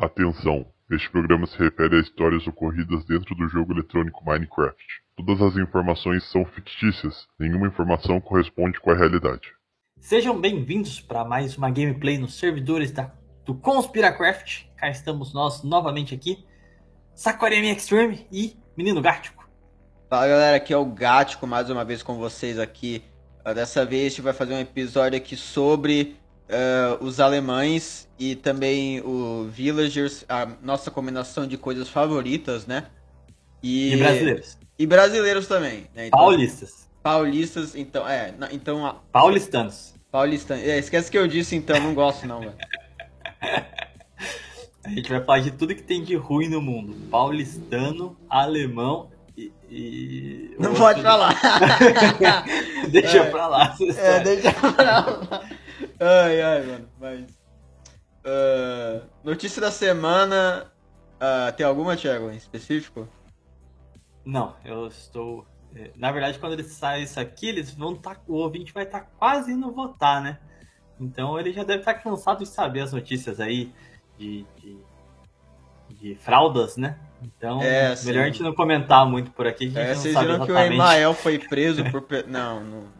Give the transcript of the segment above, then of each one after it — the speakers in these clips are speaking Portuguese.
Atenção! Este programa se refere a histórias ocorridas dentro do jogo eletrônico Minecraft. Todas as informações são fictícias, nenhuma informação corresponde com a realidade. Sejam bem-vindos para mais uma gameplay nos servidores da, do Conspiracraft. Cá estamos nós novamente aqui, Sakuremi Extreme e Menino Gático. Fala galera, aqui é o Gático mais uma vez com vocês aqui. Dessa vez a gente vai fazer um episódio aqui sobre uh, os alemães e também o Villagers, a nossa combinação de coisas favoritas, né? E, brasileiros. E brasileiros também, né? Então, Paulistas. Paulistas, então, é, então, a- Paulistanos. paulista, é, esquece que eu disse então, não gosto não, velho. A gente vai falar de tudo que tem de ruim no mundo. Paulistano, alemão e. e- Não outro- pode falar. Deixa É. pra lá. É, deixa pra lá. Ai, ai, mano, mas. ah, notícia da semana. ah, tem alguma, Thiago, em específico? Não, eu estou. é, Na verdade, quando eles saem isso aqui, eles vão estar. o ouvinte vai estar quase indo votar, né? Então ele já deve estar cansado de saber as notícias aí de, de, de fraldas, né? Então, É, sim. melhor a gente não comentar muito por aqui, que É, vocês viram que o exatamente. Emael foi preso por. Não, não.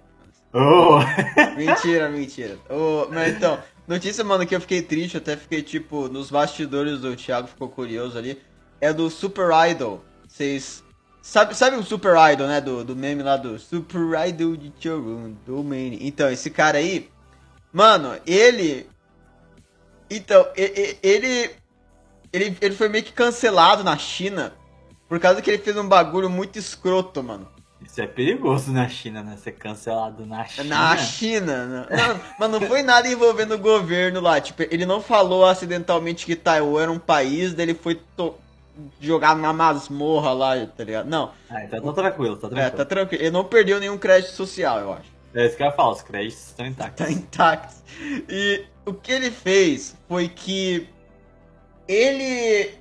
Oh! Mentira, mentira. Ô, mas então, notícia, mano, que eu fiquei triste, até fiquei tipo, nos bastidores do Thiago ficou curioso ali. É do Super Idol. Vocês. Sabe, sabe o Super Idol, né? Do, do meme lá do Super Idol de Chorun, do Mane. Então, esse cara aí. Mano, ele. Então, ele. Ele, ele foi meio que cancelado na China. Por causa que ele fez um bagulho muito escroto, mano. Isso é perigoso na China, né? Ser cancelado na China. Na China, não, não, mas não foi nada envolvendo o governo lá. Tipo, ele não falou acidentalmente que Taiwan era um país, daí ele foi jogado na masmorra lá, tá ligado? Não, Ah, então tá tranquilo, tá é, tranquilo. tá tranquilo. Ele não perdeu nenhum crédito social, eu acho. É isso que eu ia falar, os créditos estão intactos. Tá intacto. E o que ele fez foi que ele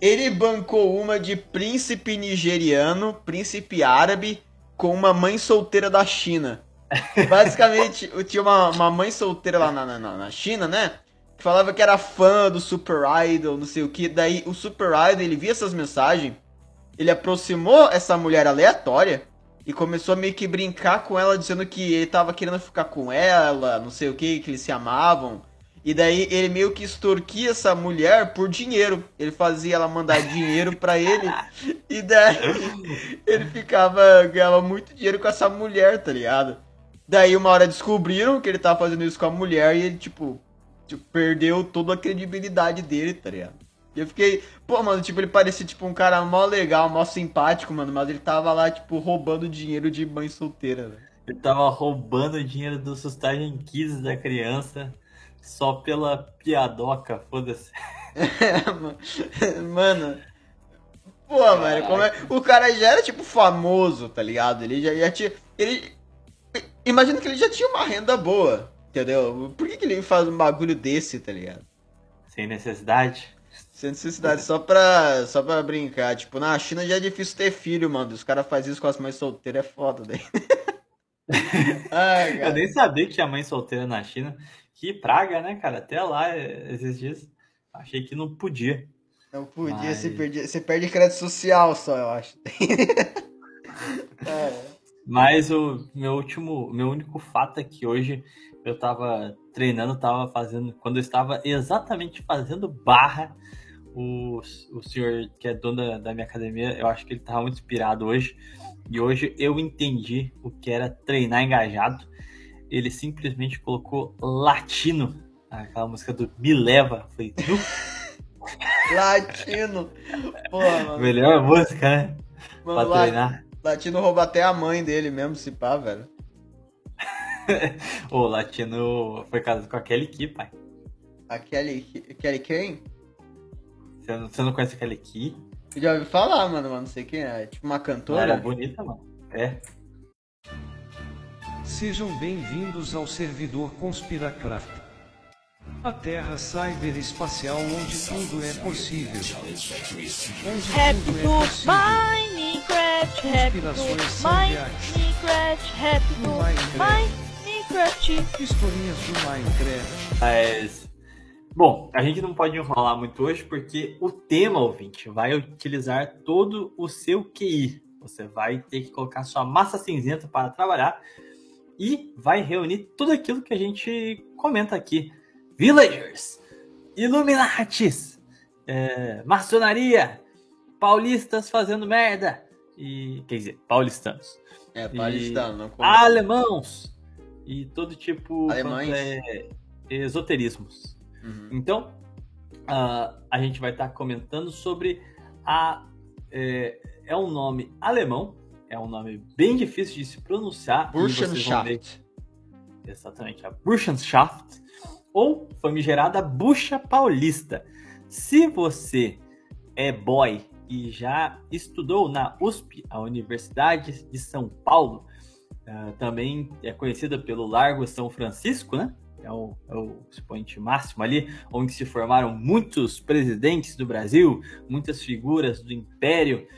ele bancou uma de príncipe nigeriano, príncipe árabe, com uma mãe solteira da China. Basicamente, tinha uma, uma mãe solteira lá na, na, na China, né? Que falava que era fã do Super Idol, não sei o que. Daí o Super Idol, ele via essas mensagens, ele aproximou essa mulher aleatória e começou a meio que brincar com ela, dizendo que ele tava querendo ficar com ela, não sei o que, que eles se amavam. E daí ele meio que extorquia essa mulher por dinheiro. Ele fazia ela mandar dinheiro pra ele. E daí ele ficava, ganhava muito dinheiro com essa mulher, tá ligado? Daí uma hora descobriram que ele tava fazendo isso com a mulher e ele, tipo, tipo, perdeu toda a credibilidade dele, tá ligado? E eu fiquei, pô, mano, tipo, ele parecia tipo um cara mó legal, mó simpático, mano, mas ele tava lá, tipo, roubando dinheiro de mãe solteira, velho. Ele tava roubando dinheiro do sustagem kids da criança só pela piadoca, foda-se. Mano. Pô, mano, como é... o cara já era tipo famoso, tá ligado? Ele já, já tinha. Ele. Imagina que ele já tinha uma renda boa, entendeu? Por que, que ele faz um bagulho desse, tá ligado? Sem necessidade. Sem necessidade, só pra, só pra brincar. Tipo, na China já é difícil ter filho, mano. Os caras fazem isso com as mães solteiras, é foda, daí. Ai, Eu nem sabia que tinha mãe solteira na China. Que praga, né, cara? Até lá, eh, esses dias, achei que não podia. Não podia, Mas- você, perde, você perde crédito social só, eu acho. é. Mas o meu último, meu único fato é que hoje eu tava treinando, tava fazendo, quando eu estava exatamente fazendo barra, o, o senhor que é dono da, da minha academia, eu acho que ele tava muito inspirado hoje. E hoje eu entendi o que era treinar engajado. Ele simplesmente colocou latino, aquela música do Me Leva. Falei, "Nu, Latino. Porra, mano. melhor música, né? Pra Mano, la- treinar. Latino rouba até a mãe dele mesmo, se pá, velho. O latino foi casado com a Kelly Key, pai. A Kelly, Kelly quem? Você não, você não conhece a Kelly Key? Já ouvi falar, mano, mas não sei quem é. É Tipo uma Ela cantora? era bonita, mano. É. Sejam bem-vindos ao servidor Conspiracraft. A Terra cyberespacial onde tudo é possível. Onde Happy tudo é to possível. Minecraft, happy to Conspirações reais. Minecraft, happy to Minecraft. Minecraft. Historinhas do Minecraft. Mas Bom, a gente não pode enrolar muito hoje porque o tema, ouvinte, vai utilizar todo o seu QI. Você vai ter que colocar sua massa cinzenta para trabalhar e vai reunir tudo aquilo que a gente comenta aqui. Villagers, Illuminatis, é, maçonaria, paulistas fazendo merda, e quer dizer, paulistanos. É, paulistano, não como- Alemãos e todo tipo Alemães. é, esoterismos. Uhum. Então, ah, a gente vai estar comentando sobre a. É, é um nome alemão, é um nome bem difícil de se pronunciar. Burschenschaft. Exatamente, a Burschenschaft, ou famigerada Bucha Paulista. Se você é boy e já estudou na USP, a Universidade de São Paulo, ah, também é conhecida pelo Largo São Francisco, né? É o, é o expoente máximo ali, onde se formaram muitos presidentes do Brasil, muitas figuras do Império,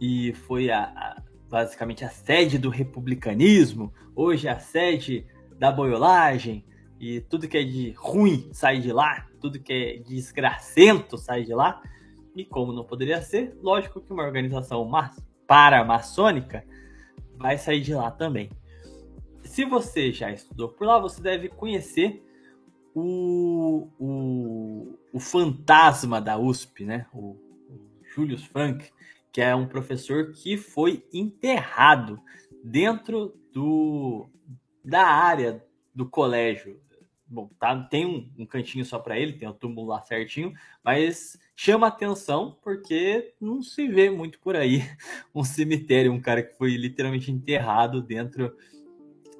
e foi a- a- basicamente a sede do republicanismo, hoje a sede da boiolagem, e tudo que é de ruim sai de lá, tudo que é de desgracento sai de lá. E como não poderia ser, lógico que uma organização ma- paramaçônica vai sair de lá também. Se você já estudou por lá, você deve conhecer o, o, o fantasma da USP, né? O, o Julius Frank, que é um professor que foi enterrado dentro do, da área do colégio. Bom, tá, tem um, um cantinho só para ele, tem o túmulo lá certinho, mas chama atenção porque não se vê muito por aí um cemitério, um cara que foi literalmente enterrado dentro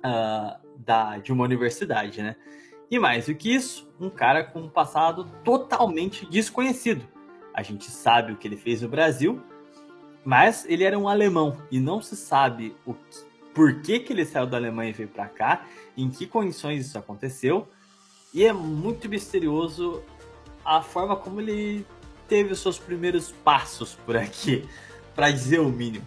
ah, da, de uma universidade, né? E mais do que isso, um cara com um passado totalmente desconhecido. A gente sabe o que ele fez no Brasil, mas ele era um alemão e não se sabe o que- por que, que ele saiu da Alemanha e veio para cá, em que condições isso aconteceu. E é muito misterioso a forma como ele teve os seus primeiros passos por aqui, para dizer o mínimo.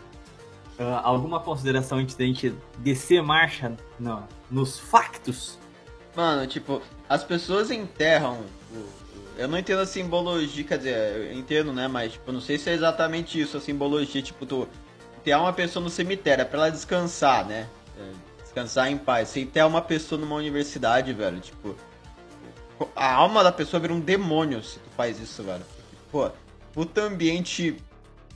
Ah, alguma consideração antes da gente descer marcha no- nos factos? Mano, tipo, as pessoas enterram. o- eu não entendo a simbologia, quer dizer, eu entendo, né? Mas, tipo, não sei se é exatamente isso, a simbologia. Tipo, tu enterrar uma pessoa no cemitério, é pra ela descansar, né? É, descansar em paz. Você enterra uma pessoa numa universidade, velho, tipo. A alma da pessoa vira um demônio se tu faz isso, velho. Pô, puta ambiente.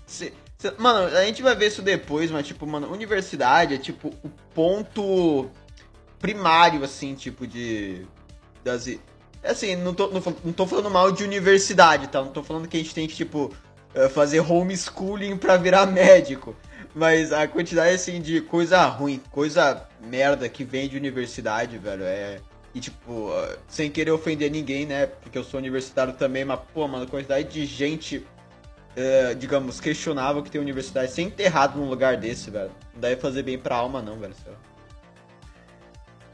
cê- cê- mano, a gente vai ver isso depois, mas, tipo, mano, universidade é, tipo, o ponto primário, assim, tipo, de. Das, assim, não tô, não, não tô falando mal de universidade, tá? Não tô falando que a gente tem que, tipo, eh, fazer homeschooling pra virar médico. Mas a quantidade, assim, de coisa ruim, coisa merda que vem de universidade, velho, é. E, tipo, eh, sem querer ofender ninguém, né? Porque eu sou universitário também, mas, pô, mano, a quantidade de gente, eh, digamos, questionável que tem universidade ser enterrado num lugar desse, velho. Não deve fazer bem pra alma, não, velho.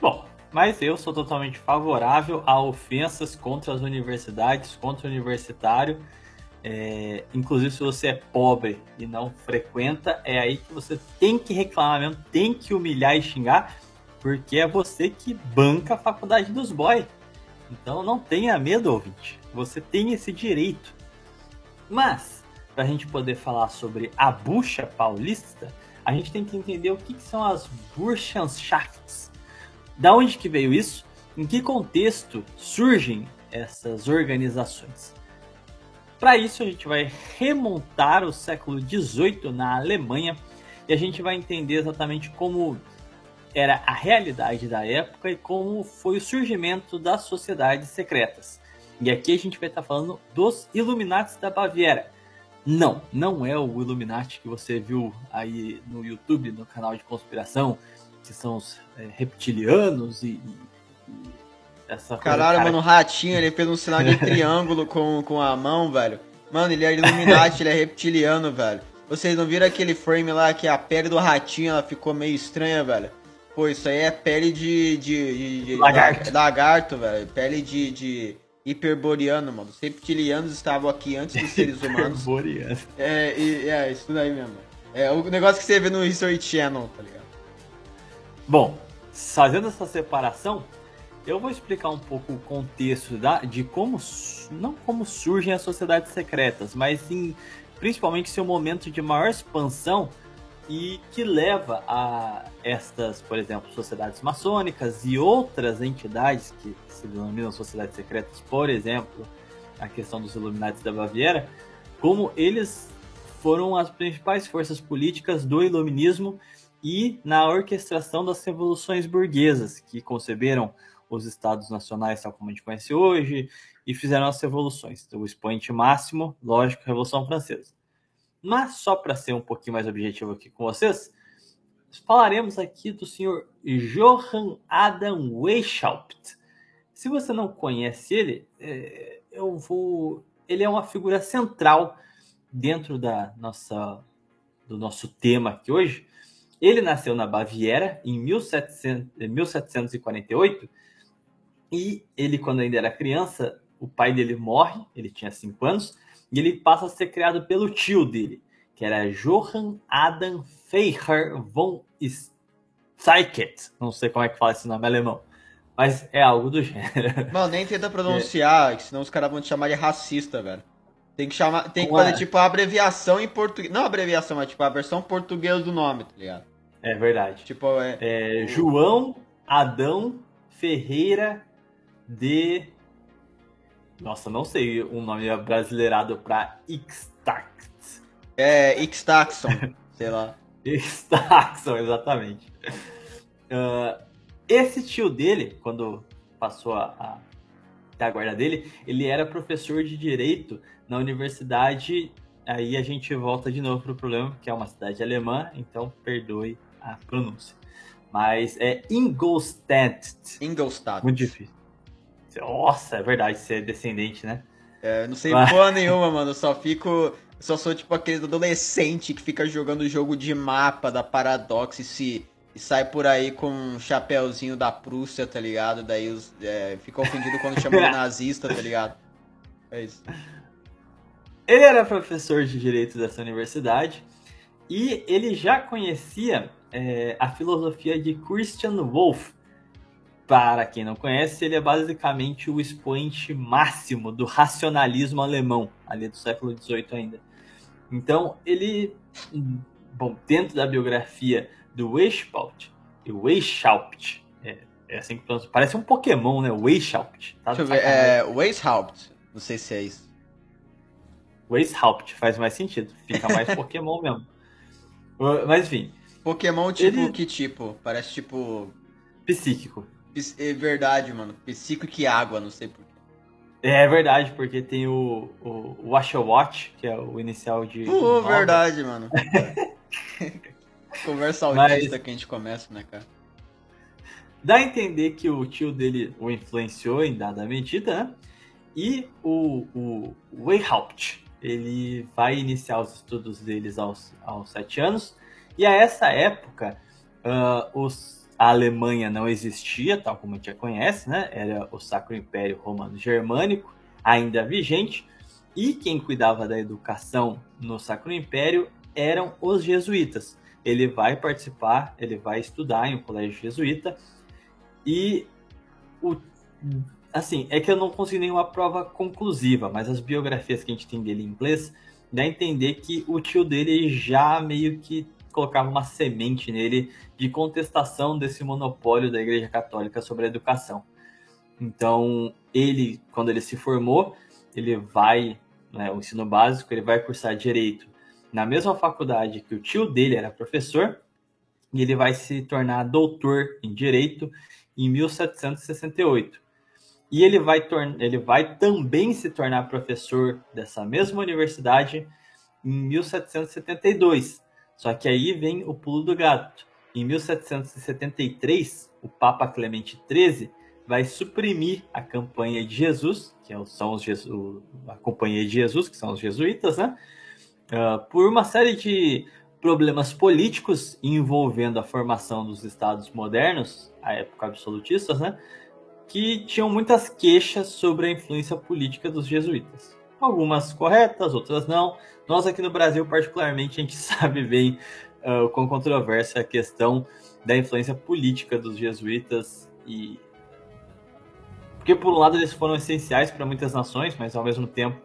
Bom, mas eu sou totalmente favorável a ofensas contra as universidades, contra o universitário. É, inclusive, se você é pobre e não frequenta, é aí que você tem que reclamar mesmo, tem que humilhar e xingar, porque é você que banca a faculdade dos boys. Então não tenha medo, ouvinte. Você tem esse direito. Mas, para a gente poder falar sobre a bucha paulista, a gente tem que entender o que, que são as Burschenschafts. Da onde que veio isso? Em que contexto surgem essas organizações? Para isso, a gente vai remontar o século XVIII na Alemanha e a gente vai entender exatamente como era a realidade da época e como foi o surgimento das sociedades secretas. E aqui a gente vai estar falando dos Illuminati da Baviera. Não, não é o Illuminati que você viu aí no YouTube, no canal de conspiração, que são os é, reptilianos e, e- essa coisa, Caralho, cara, mano, o ratinho, ele fez um sinal de triângulo com, com a mão, velho. Mano, ele é Illuminati, ele é reptiliano, velho. Vocês não viram aquele frame lá que a pele do ratinho ela ficou meio estranha, velho? Pô, isso aí é pele de. de, de- de- Lagarto. lagarto, velho. Pele de, de hiperboreano, mano. Os reptilianos estavam aqui antes dos seres humanos. Boreano. É, e, é, isso daí mesmo. É o negócio que você vê no History Channel, tá ligado? Bom, fazendo essa separação, eu vou explicar um pouco o contexto da, de como, não como surgem as sociedades secretas, mas sim, principalmente seu momento de maior expansão e que leva a estas, por exemplo, sociedades maçônicas e outras entidades que se denominam sociedades secretas, por exemplo, a questão dos Illuminati da Baviera, como eles foram as principais forças políticas do iluminismo e na orquestração das revoluções burguesas que conceberam os estados nacionais tal como a gente conhece hoje e fizeram as revoluções. Então, o expoente máximo, lógico, a Revolução Francesa. Mas só para ser um pouquinho mais objetivo aqui com vocês, falaremos aqui do senhor Johann Adam Weishaupt. Se você não conhece ele, é, eu vou. Ele é uma figura central dentro da nossa do nosso tema aqui hoje. Ele nasceu na Baviera em 1700, eh, 1748 e ele, quando ainda era criança, o pai dele morre, ele tinha 5 anos, e ele passa a ser criado pelo tio dele, que era Johann Adam Feicher von Steiket. Não sei como é que fala esse nome alemão, mas é algo do gênero. Mano, nem tenta pronunciar, que senão os caras vão te chamar de racista, velho. Tem que chamar. Tem que Ué. fazer tipo a abreviação em português. Não a abreviação, mas tipo a versão portuguesa do nome, tá ligado? É verdade. Tipo, é. É, João Adão Ferreira de. Nossa, não sei um nome brasileirado para Ixtact. É. Ixtaxon, sei lá. Ixtaxon, exatamente. Ah, esse tio dele, quando passou a, a, da guarda dele, ele era professor de direito na universidade. Aí a gente volta de novo pro problema, que é uma cidade alemã, então perdoe a pronúncia. Mas é Ingolstadt. Ingolstadt. Muito difícil. Nossa, é verdade, você é descendente, né? É, não sei Vai. porra nenhuma, mano. Só fico. Só sou tipo aquele adolescente que fica jogando jogo de mapa da Paradox e se. E sai por aí com um chapéuzinho da Prússia, tá ligado? Daí os, é, fica ofendido quando chama de nazista, tá ligado? É isso. Ele era professor de direito dessa universidade e ele já conhecia é, a filosofia de Christian Wolff. Para quem não conhece, ele é basicamente o expoente máximo do racionalismo alemão, ali do século XVIII ainda. Então, ele, bom, dentro da biografia do Weishaupt, Weishaupt, é, é assim que pronuncia, parece um Pokémon, né? Weishaupt. Tá Deixa eu ver. É. Weishaupt. Não sei se é isso. Weishaupt faz mais sentido, fica mais Pokémon mesmo. Mas enfim, Pokémon tipo Ele- que tipo? Parece tipo. psíquico. ps- É verdade, mano. Psíquico e água, não sei porquê. É verdade, porque tem o, o, Oshawott, que é o inicial de. Uh, verdade, mano. Conversa Mas- autista que a gente começa, né, cara? Dá a entender que o tio dele o influenciou em dada medida, né? E o, o Weishaupt, ele vai iniciar os estudos deles aos, aos sete anos. E a essa época, ah, os, a Alemanha não existia, tal como a gente já conhece, né? Era o Sacro Império Romano Germânico, ainda vigente. E quem cuidava da educação no Sacro Império eram os jesuítas. Ele vai participar, ele vai estudar em um colégio jesuíta. E o, assim, é que eu não consegui nenhuma prova conclusiva, mas as biografias que a gente tem dele em inglês dá a entender que o tio dele já meio que colocava uma semente nele de contestação desse monopólio da Igreja Católica sobre a educação. Então, ele, quando ele se formou, ele vai, né, o ensino básico, ele vai cursar direito na mesma faculdade que o tio dele era professor, e ele vai se tornar doutor em direito em 1768. E ele vai, ele vai também se tornar professor dessa mesma universidade em 1772. Só que aí vem o pulo do gato. Em 1773, o Papa Clemente XIII vai suprimir a campanha de Jesus, que é são os a companhia de Jesus, que são os jesuítas, né? Ah, por uma série de problemas políticos envolvendo a formação dos estados modernos, à época absolutistas, né? Que tinham muitas queixas sobre a influência política dos jesuítas. Algumas corretas, outras não. Nós aqui no Brasil, particularmente, a gente sabe bem ah, o quão controversa é a questão da influência política dos jesuítas e Porque, por um lado, eles foram essenciais para muitas nações, mas ao mesmo tempo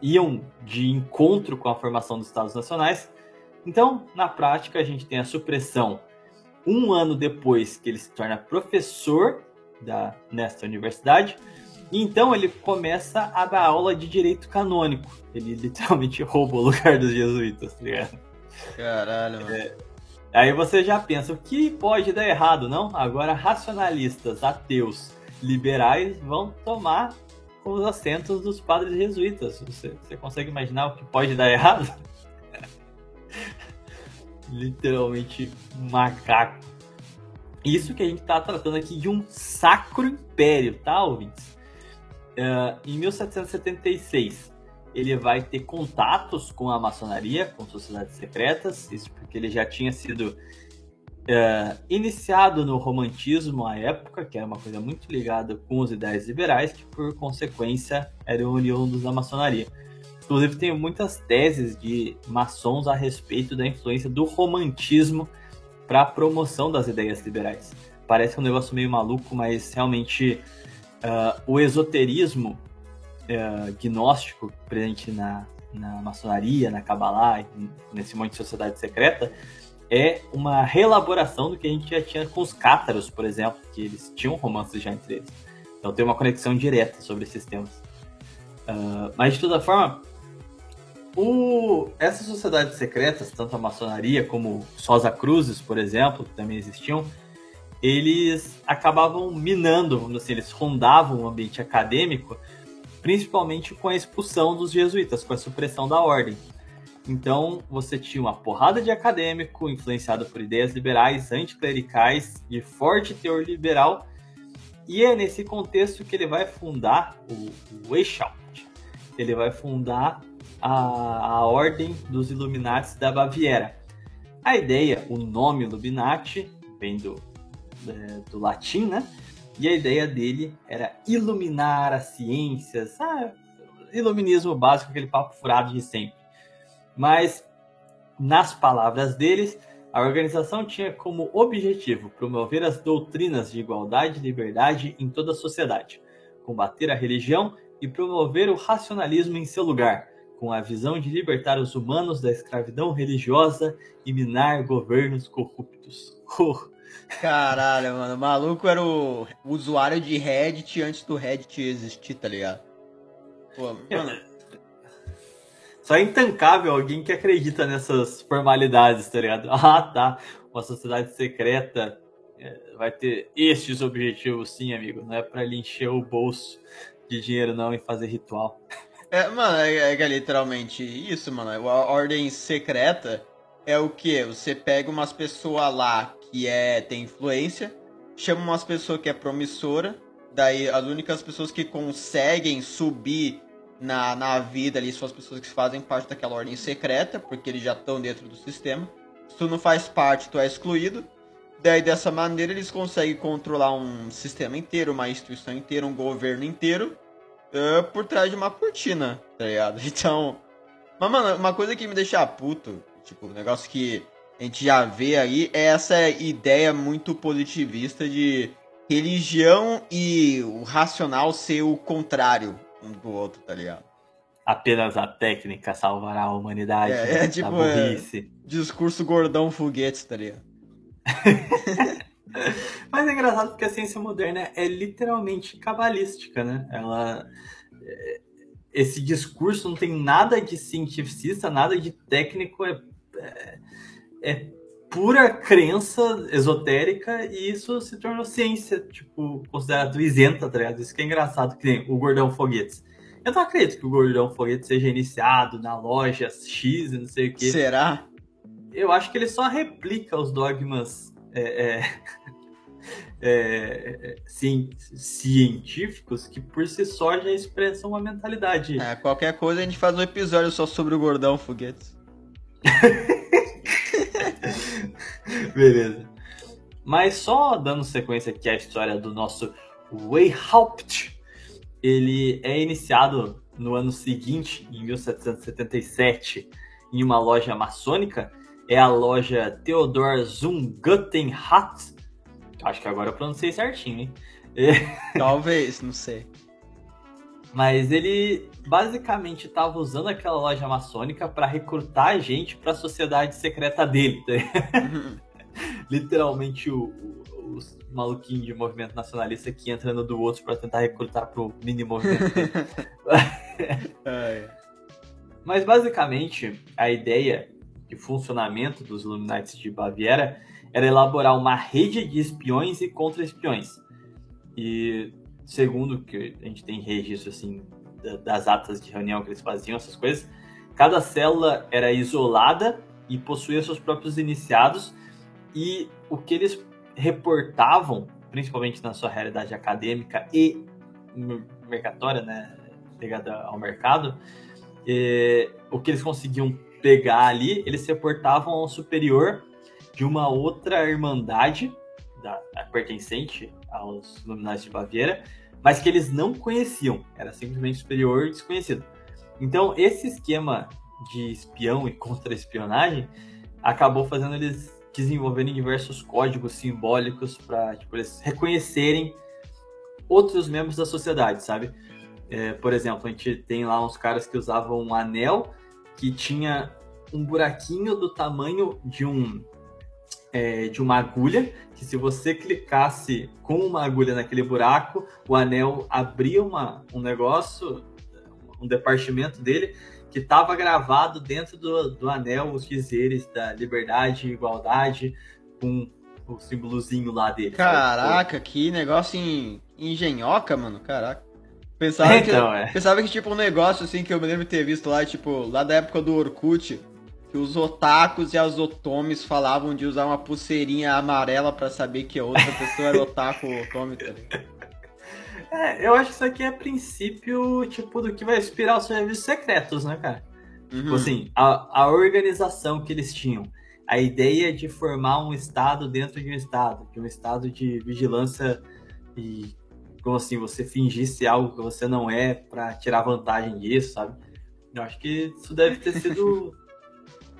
iam de encontro com a formação dos Estados Nacionais. Então, na prática, a gente tem a supressão um ano depois que ele se torna professor da, nesta universidade. E então ele começa a dar aula de direito canônico. Ele literalmente rouba o lugar dos jesuítas, tá ligado? Caralho, mano. É, aí você já pensa, o que pode dar errado, não? Agora, racionalistas, ateus, liberais vão tomar os assentos dos padres jesuítas. Você, você consegue imaginar o que pode dar errado? Literalmente macaco. Isso que a gente está tratando aqui de um sacro império, tá, ouvintes? Uh, em 1776, ele vai ter contatos com a maçonaria, com sociedades secretas, isso porque ele já tinha sido é, iniciado no romantismo à época, que era uma coisa muito ligada com os ideais liberais, que por consequência eram oriundos da maçonaria. Inclusive tem muitas teses de maçons a respeito da influência do romantismo para a promoção das ideias liberais. Parece um negócio meio maluco, mas realmente uh, o esoterismo uh, gnóstico presente na, na maçonaria, na Kabbalah, nesse monte de sociedade secreta, é uma reelaboração do que a gente já tinha com os cátaros, por exemplo, que eles tinham romances já entre eles. Então tem uma conexão direta sobre esses temas. Uh, mas de toda forma, o... essas sociedades secretas, tanto a maçonaria como Sosa Cruzes, por exemplo, que também existiam, eles acabavam minando, assim, eles rondavam o ambiente acadêmico, principalmente com a expulsão dos jesuítas, com a supressão da ordem. Então, você tinha uma porrada de acadêmico influenciado por ideias liberais, anticlericais, de forte teor liberal, e é nesse contexto que ele vai fundar o, o Weishaupt. Ele vai fundar a, a Ordem dos Illuminati da Baviera. A ideia, o nome Illuminati, vem do, é, do latim, né? E a ideia dele era iluminar as ciências, ah, iluminismo básico, aquele papo furado de sempre. Mas, nas palavras deles, a organização tinha como objetivo promover as doutrinas de igualdade e liberdade em toda a sociedade, combater a religião e promover o racionalismo em seu lugar, com a visão de libertar os humanos da escravidão religiosa e minar governos corruptos. Caralho, mano, o maluco era o usuário de Reddit antes do Reddit existir, tá ligado? Pô, mano, só é intancável alguém que acredita nessas formalidades, tá ligado? Ah, tá. Uma sociedade secreta é, vai ter estes objetivos, sim, amigo. Não é pra ele encher o bolso de dinheiro, não, e fazer ritual. É, mano, é, é literalmente isso, mano. A ordem secreta é o que? Você pega umas pessoas lá que é, tem influência, chama umas pessoas que é promissora, daí as únicas pessoas que conseguem subir na, na vida ali são as pessoas que fazem parte daquela ordem secreta, porque eles já estão dentro do sistema. Se tu não faz parte, tu é excluído. Daí dessa maneira eles conseguem controlar um sistema inteiro, uma instituição inteira, um governo inteiro uh, por trás de uma cortina, tá ligado? Então. Mas, mano, uma coisa que me deixa puto, tipo, um negócio que a gente já vê aí, é essa ideia muito positivista de religião e o racional ser o contrário um do outro, tá ligado? Apenas a técnica salvará a humanidade. É, é tipo, é, discurso gordão foguete, tá ligado? Mas é engraçado porque a ciência moderna é literalmente cabalística, né? Ela. É, esse discurso não tem nada de cientificista, nada de técnico, é, é, é pura crença esotérica e isso se tornou ciência, tipo, considerado isenta, tá ligado? Isso que é engraçado, que nem o Gordão Foguetes. Eu não acredito que o Gordão Foguete seja iniciado na loja X e não sei o que. Será? Eu acho que ele só replica os dogmas é, é, é, sim, científicos que por si só já expressam uma mentalidade. É, qualquer coisa a gente faz um episódio só sobre o Gordão Foguetes. Beleza. Mas só dando sequência aqui à história do nosso Weihaupt, ele é iniciado no ano seguinte, em 1777, em uma loja maçônica. É a loja Theodor Zungutenhat. Acho que agora eu pronunciei certinho, hein? Talvez, não sei. Mas ele basicamente estava usando aquela loja maçônica para recrutar gente para a sociedade secreta dele. Tá? Literalmente o, o, os maluquinhos de movimento nacionalista que entra no do outro para tentar recrutar pro mini movimento. dele. Mas basicamente a ideia de funcionamento dos Illuminati de Baviera era elaborar uma rede de espiões e contra-espiões. E segundo que a gente tem registro assim das atas de reunião que eles faziam, essas coisas, cada célula era isolada e possuía seus próprios iniciados. E o que eles reportavam, principalmente na sua realidade acadêmica e mer- mercatória, né, ligada ao mercado, é, o que eles conseguiam pegar ali, eles reportavam ao superior de uma outra irmandade da, pertencente aos Illuminati de Baviera, mas que eles não conheciam, era simplesmente superior e desconhecido. Então, esse esquema de espião e contra-espionagem acabou fazendo eles desenvolverem diversos códigos simbólicos para tipo, eles reconhecerem outros membros da sociedade, sabe? É, por exemplo, a gente tem lá uns caras que usavam um anel que tinha um buraquinho do tamanho de um é, de uma agulha, que se você clicasse com uma agulha naquele buraco, o anel abria uma, um negócio, um departimento dele, que estava gravado dentro do, do anel os dizeres da liberdade e igualdade, com o símbolozinho lá dele. sabe? Caraca, que negócio em engenhoca, mano. Caraca. Pensava, Então, que, é. pensava que, tipo, um negócio assim que eu me lembro de ter visto lá, tipo, lá da época do Orkut, que os otakus e as otomes falavam de usar uma pulseirinha amarela pra saber que a outra pessoa era otaku ou otome, tá ligado? É, eu acho que isso aqui é princípio, tipo, do que vai inspirar os serviços secretos, né, cara? Tipo Uhum. assim, a, a organização que eles tinham, a ideia de formar um estado dentro de um estado, de um estado de vigilância e como assim, você fingisse algo que você não é pra tirar vantagem disso, sabe? Eu acho que isso deve ter sido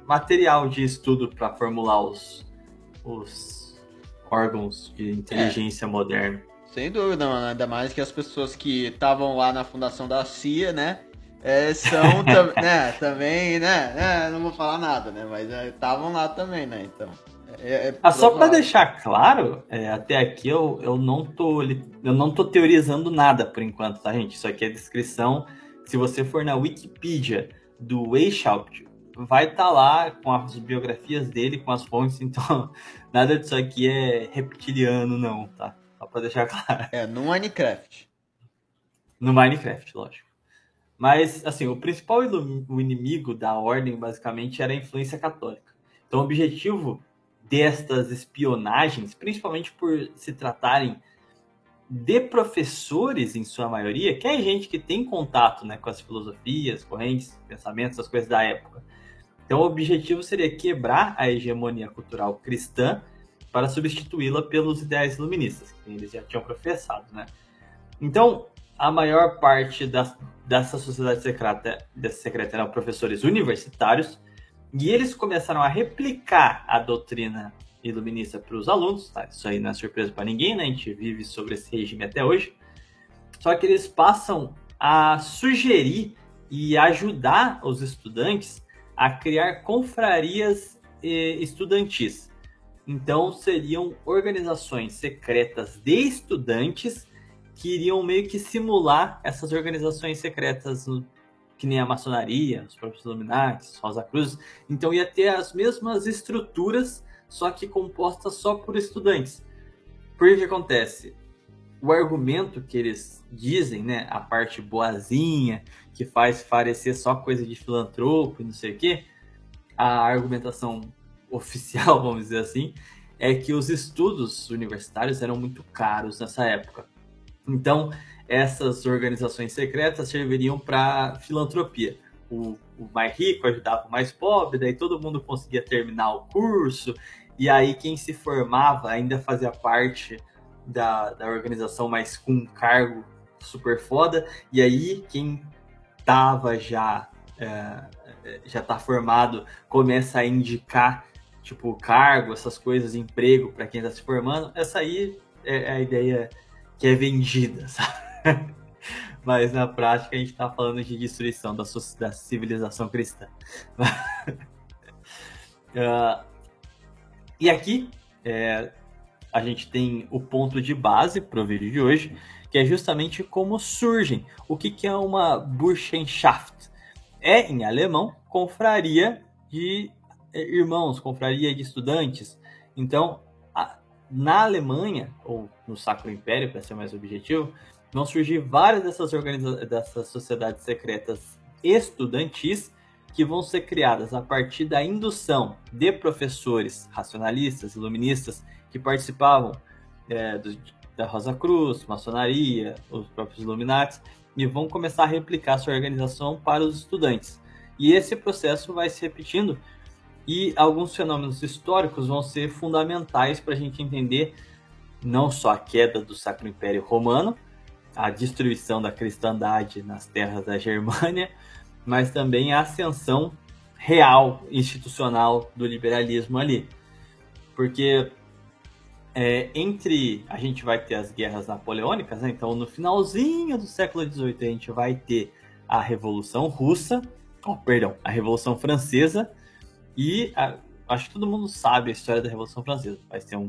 material de estudo pra formular os, os órgãos de inteligência moderna. Sem dúvida, mano. Ainda mais que as pessoas que estavam lá na fundação da CIA, né? é, são tam- né, também, né? é, não vou falar nada, né? Mas estavam lá também, né? Então. É, é Ah, só provável. deixar claro, é, até aqui eu, eu não tô eu não tô teorizando nada por enquanto, tá, gente? Isso aqui é descrição. Se você for na Wikipedia do Weishaupt, vai estar lá com as biografias dele, com as fontes, então nada disso aqui é reptiliano, não, tá? Só pra deixar claro. É, no Minecraft. No Minecraft, lógico. Mas, assim, o principal o inimigo da ordem, basicamente, era a influência católica. Então, o objetivo destas espionagens, principalmente por se tratarem de professores, em sua maioria, que é gente que tem contato né, com as filosofias, correntes, pensamentos, as coisas da época. Então, o objetivo seria quebrar a hegemonia cultural cristã para substituí-la pelos ideais iluministas, que eles já tinham professado, né? Então, a maior parte das, dessa sociedade secreta, dessa secreta eram professores universitários, e eles começaram a replicar a doutrina iluminista para os alunos, tá? Isso aí não é surpresa para ninguém, né? A gente vive sobre esse regime até hoje. Só que eles passam a sugerir e ajudar os estudantes a criar confrarias eh, estudantis. Então, seriam organizações secretas de estudantes que iriam meio que simular essas organizações secretas, que nem a maçonaria, os próprios Illuminati, os Rosa Cruz. Então, ia ter as mesmas estruturas, só que compostas só por estudantes. Por que acontece? O argumento que eles dizem, né, a parte boazinha, que faz parecer só coisa de filantropo e não sei o quê, a argumentação oficial, vamos dizer assim, é que os estudos universitários eram muito caros nessa época. Então, essas organizações secretas serviriam para filantropia. O, o mais rico ajudava o mais pobre, daí todo mundo conseguia terminar o curso, e aí quem se formava ainda fazia parte da, da organização, mas com um cargo super foda, e aí quem tava já, é, já tá formado começa a indicar tipo cargo, essas coisas, emprego para quem está se formando. Essa aí é a ideia que é vendida, sabe? Mas na prática a gente está falando de destruição da, da civilização cristã. uh, e aqui é, a gente tem o ponto de base para o vídeo de hoje, que é justamente como surgem. O que, que é uma Burschenschaft? É, em alemão, confraria de é, irmãos, confraria de estudantes. Então, a, na Alemanha, ou no Sacro Império, para ser mais objetivo, vão surgir várias dessas, organiza dessas sociedades secretas estudantis que vão ser criadas a partir da indução de professores racionalistas, iluministas, que participavam é, do, da Rosa Cruz, maçonaria, os próprios Illuminati, e vão começar a replicar sua organização para os estudantes. E esse processo vai se repetindo e alguns fenômenos históricos vão ser fundamentais para a gente entender não só a queda do Sacro Império Romano, a destruição da cristandade nas terras da Germânia, mas também a ascensão real, institucional do liberalismo ali. Porque é, entre a gente vai ter as guerras napoleônicas, né? então no finalzinho do século XVIII a gente vai ter a Revolução Russa, oh, perdão, a Revolução Francesa e a, acho que todo mundo sabe a história da Revolução Francesa. Vai ser um,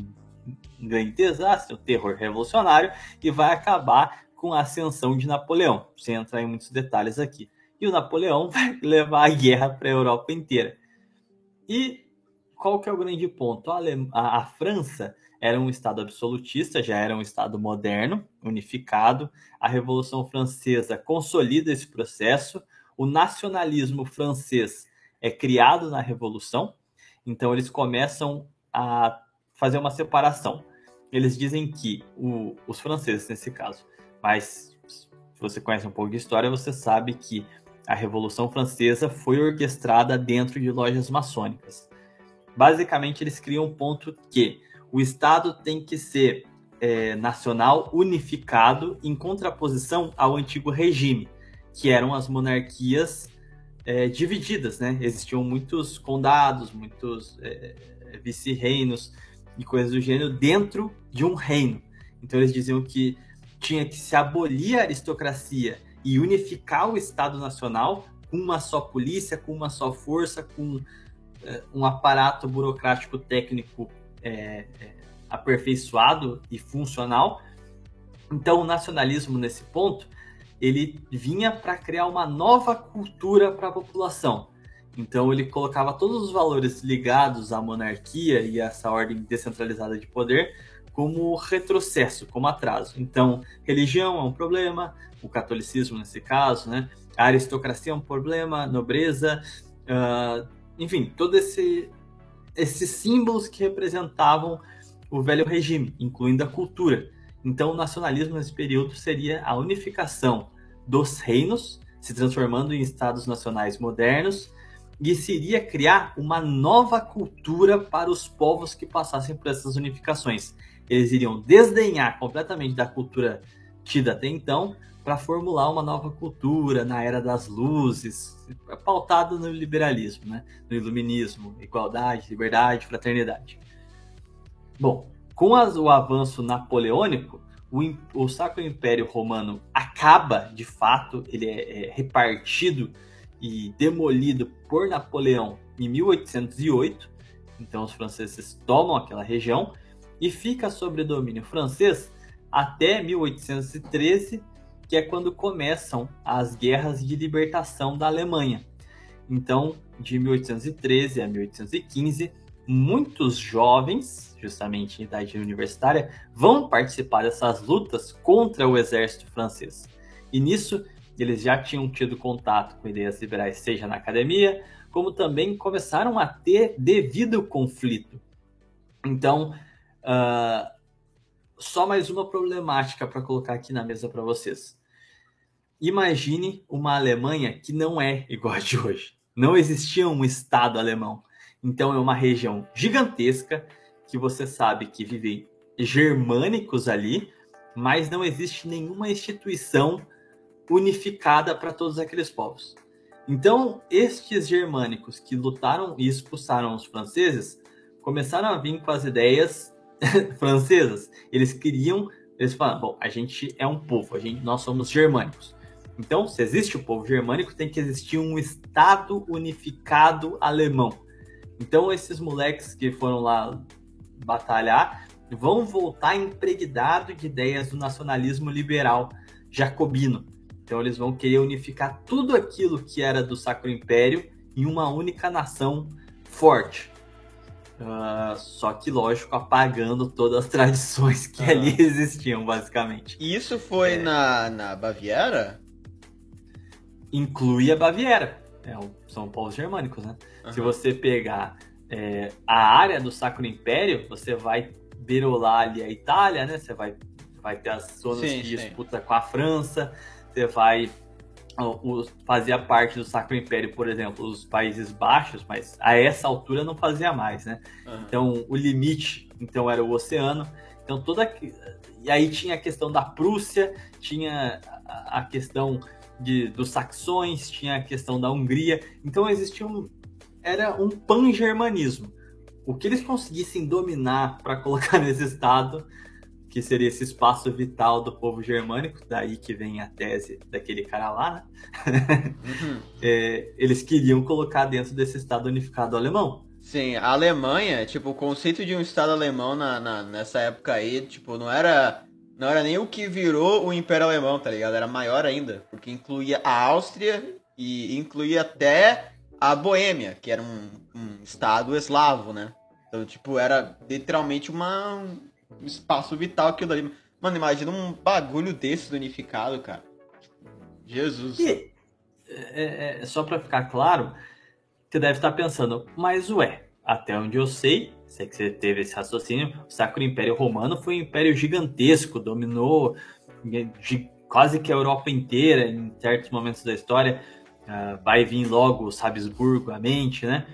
um grande desastre, um terror revolucionário e vai acabar com a ascensão de Napoleão, sem entrar em muitos detalhes aqui. E o Napoleão vai levar a guerra para a Europa inteira. E qual que é o grande ponto? A, a, a França era um Estado absolutista, já era um Estado moderno, unificado. A Revolução Francesa consolida esse processo. O nacionalismo francês é criado na Revolução, então eles começam a fazer uma separação. Eles dizem que o, os franceses, nesse caso, mas se você conhece um pouco de história, você sabe que a Revolução Francesa foi orquestrada dentro de lojas maçônicas. Basicamente, eles criam um ponto que o Estado tem que ser é, nacional, unificado, em contraposição ao antigo regime, que eram as monarquias é, divididas, né? Existiam muitos condados, muitos é, vice-reinos e coisas do gênero dentro de um reino. Então eles diziam que tinha que se abolir a aristocracia e unificar o Estado Nacional com uma só polícia, com uma só força, com é, um aparato burocrático técnico é, aperfeiçoado e funcional. Então, o nacionalismo nesse ponto ele vinha para criar uma nova cultura para a população. Então, ele colocava todos os valores ligados à monarquia e a essa ordem descentralizada de poder como retrocesso, como atraso. Então, religião é um problema, o catolicismo nesse caso, né? A aristocracia é um problema, nobreza, uh, enfim, todos esse, esses símbolos que representavam o velho regime, incluindo a cultura. Então, o nacionalismo nesse período seria a unificação dos reinos, se transformando em estados nacionais modernos, e seria criar uma nova cultura para os povos que passassem por essas unificações eles iriam desdenhar completamente da cultura tida até então para formular uma nova cultura na era das luzes, pautada no liberalismo, né? no iluminismo, igualdade, liberdade, fraternidade. Bom, com as, o avanço napoleônico, o, o, Sacro Império Romano acaba, de fato, ele é, é repartido e demolido por Napoleão em 1808. Então, os franceses tomam aquela região e fica sob domínio francês até 1813, que é quando começam as guerras de libertação da Alemanha. Então, de 1813 a 1815, muitos jovens, justamente em idade universitária, vão participar dessas lutas contra o exército francês. E nisso, eles já tinham tido contato com ideias liberais, seja na academia, como também começaram a ter devido conflito. Então, Uh, só mais uma problemática para colocar aqui na mesa para vocês. Imagine uma Alemanha que não é igual a de hoje. Não existia um Estado alemão. Então é uma região gigantesca que você sabe que vivem germânicos ali, mas não existe nenhuma instituição unificada para todos aqueles povos. Então, estes germânicos que lutaram e expulsaram os franceses começaram a vir com as ideias francesas. Eles queriam eles falam, bom, a gente é um povo, a gente, nós somos germânicos. Então, se existe o povo germânico, tem que existir um Estado unificado alemão. Então, esses moleques que foram lá batalhar vão voltar impregnados de ideias do nacionalismo liberal jacobino. Então, eles vão querer unificar tudo aquilo que era do Sacro Império em uma única nação forte. Uh, só que, lógico, apagando todas as tradições que ali existiam, basicamente. E isso foi É. na, na Baviera? Inclui a Baviera. É, são povos germânicos, né? Se Aham. você pegar é, a área do Sacro Império, você vai berolar ali a Itália, né? Você vai, vai ter as zonas Sim, que sim. disputa com a França, você vai os- fazia parte do Sacro Império, por exemplo, os Países Baixos, mas a essa altura não fazia mais, né? Aham. Então, o limite, então, era o oceano. Então, toda... E aí tinha a questão da Prússia, tinha a a questão de, dos saxões, tinha a questão da Hungria. Então, existia um... Era um pan-germanismo. O que eles conseguissem dominar para colocar nesse estado, que seria esse espaço vital do povo germânico, daí que vem a tese daquele cara lá, né? Uhum. É, eles queriam colocar dentro desse estado unificado alemão. Sim, a Alemanha, tipo, o conceito de um Estado alemão na, na- nessa época aí, tipo, não era. Não era nem o que virou o Império Alemão, tá ligado? Era maior ainda. Porque incluía a Áustria e incluía até a Boêmia, que era um, um estado eslavo, né? Então, tipo, era literalmente uma, um espaço vital aquilo ali. Mano, imagina um bagulho desse unificado, cara. Jesus. E é, é, só para ficar claro, você deve estar pensando, mas ué, até onde eu sei, sei que você teve esse raciocínio, o Sacro Império Romano foi um império gigantesco, dominou gi- quase que a Europa inteira em certos momentos da história. Ah, vai vir logo os Habsburgo à mente, né?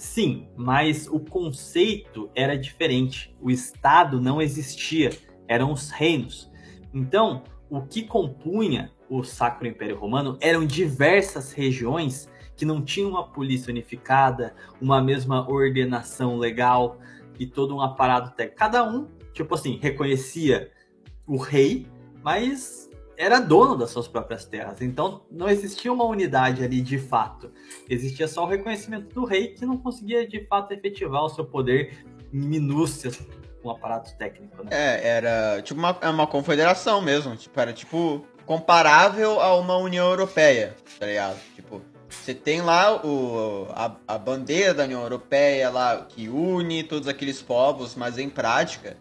Sim, mas o conceito era diferente. O Estado não existia, eram os reinos. Então, o que compunha o Sacro Império Romano eram diversas regiões que não tinham uma polícia unificada, uma mesma ordenação legal e todo um aparato técnico. Cada um, tipo assim, reconhecia o rei, mas era dono das suas próprias terras. Então não existia uma unidade ali de fato. Existia só o reconhecimento do rei que não conseguia de fato efetivar o seu poder em minúcias com um aparato técnico. Né? É, era tipo uma, é uma confederação mesmo. Tipo, era tipo comparável a uma União Europeia, tá ligado? Tipo, você tem lá o, a, a bandeira da União Europeia lá que une todos aqueles povos, mas em prática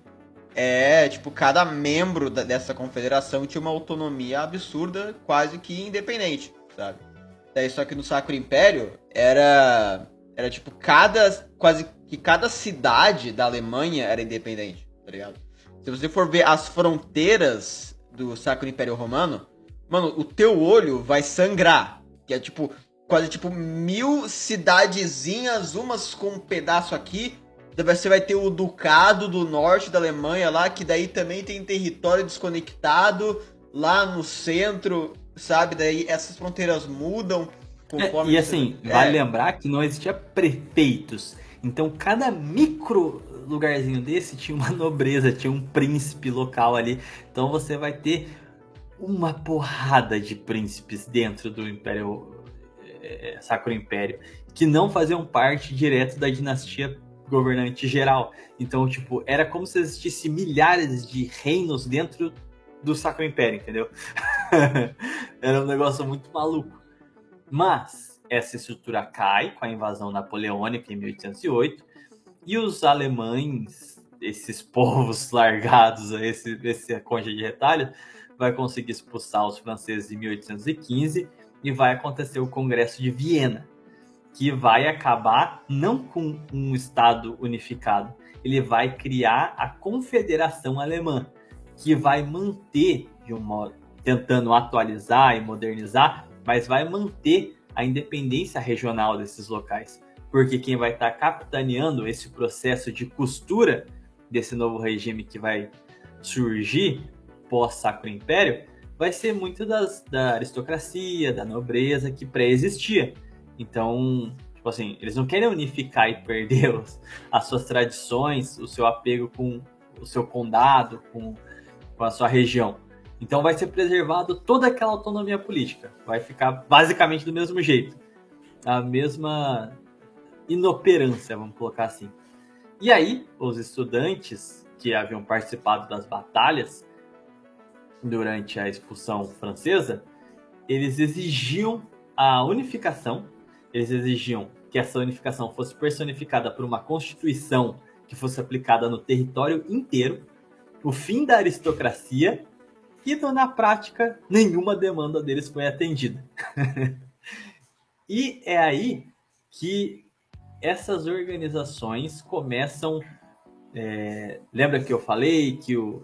é tipo cada membro da- dessa confederação tinha uma autonomia absurda, quase que independente, sabe? Daí só que no Sacro Império era era tipo cada quase que cada cidade da Alemanha era independente, tá ligado? Se você for ver as fronteiras do Sacro Império Romano, mano, o teu olho vai sangrar. Que é tipo, quase tipo mil cidadezinhas, umas com um pedaço aqui. Você vai ter o Ducado do norte da Alemanha lá, que daí também tem território desconectado lá no centro, sabe? Daí essas fronteiras mudam É, conforme. e você- assim, É, vale lembrar que não existia prefeitos. Então, cada micro lugarzinho desse tinha uma nobreza, tinha um príncipe local ali. Então, você vai ter uma porrada de príncipes dentro do Império é, Sacro Império que não faziam parte direto da dinastia governante geral. Então, tipo, era como se existisse milhares de reinos dentro do Sacro Império, entendeu? era um negócio muito maluco. Mas essa estrutura cai com a invasão napoleônica em 1808 e os alemães, esses povos largados a esse, esse concha de retalho, vai conseguir expulsar os franceses em 1815 e vai acontecer o Congresso de Viena, que vai acabar não com um Estado unificado, ele vai criar a Confederação Alemã, que vai manter de um modo, tentando atualizar e modernizar, mas vai manter a independência regional desses locais. Porque quem vai estar capitaneando esse processo de costura desse novo regime que vai surgir pós-Sacro Império vai ser muito das, da aristocracia, da nobreza que pré-existia. Então, tipo assim, eles não querem unificar e perder os, as suas tradições, o seu apego com o seu condado, com com a sua região. Então vai ser preservado toda aquela autonomia política. Vai ficar basicamente do mesmo jeito. A mesma inoperância, vamos colocar assim. E aí, os estudantes que haviam participado das batalhas durante a expulsão francesa, eles exigiam a unificação, eles exigiam que essa unificação fosse personificada por uma constituição que fosse aplicada no território inteiro, o fim da aristocracia e, na prática, nenhuma demanda deles foi atendida. e é aí que essas organizações começam. É, lembra que eu falei que o,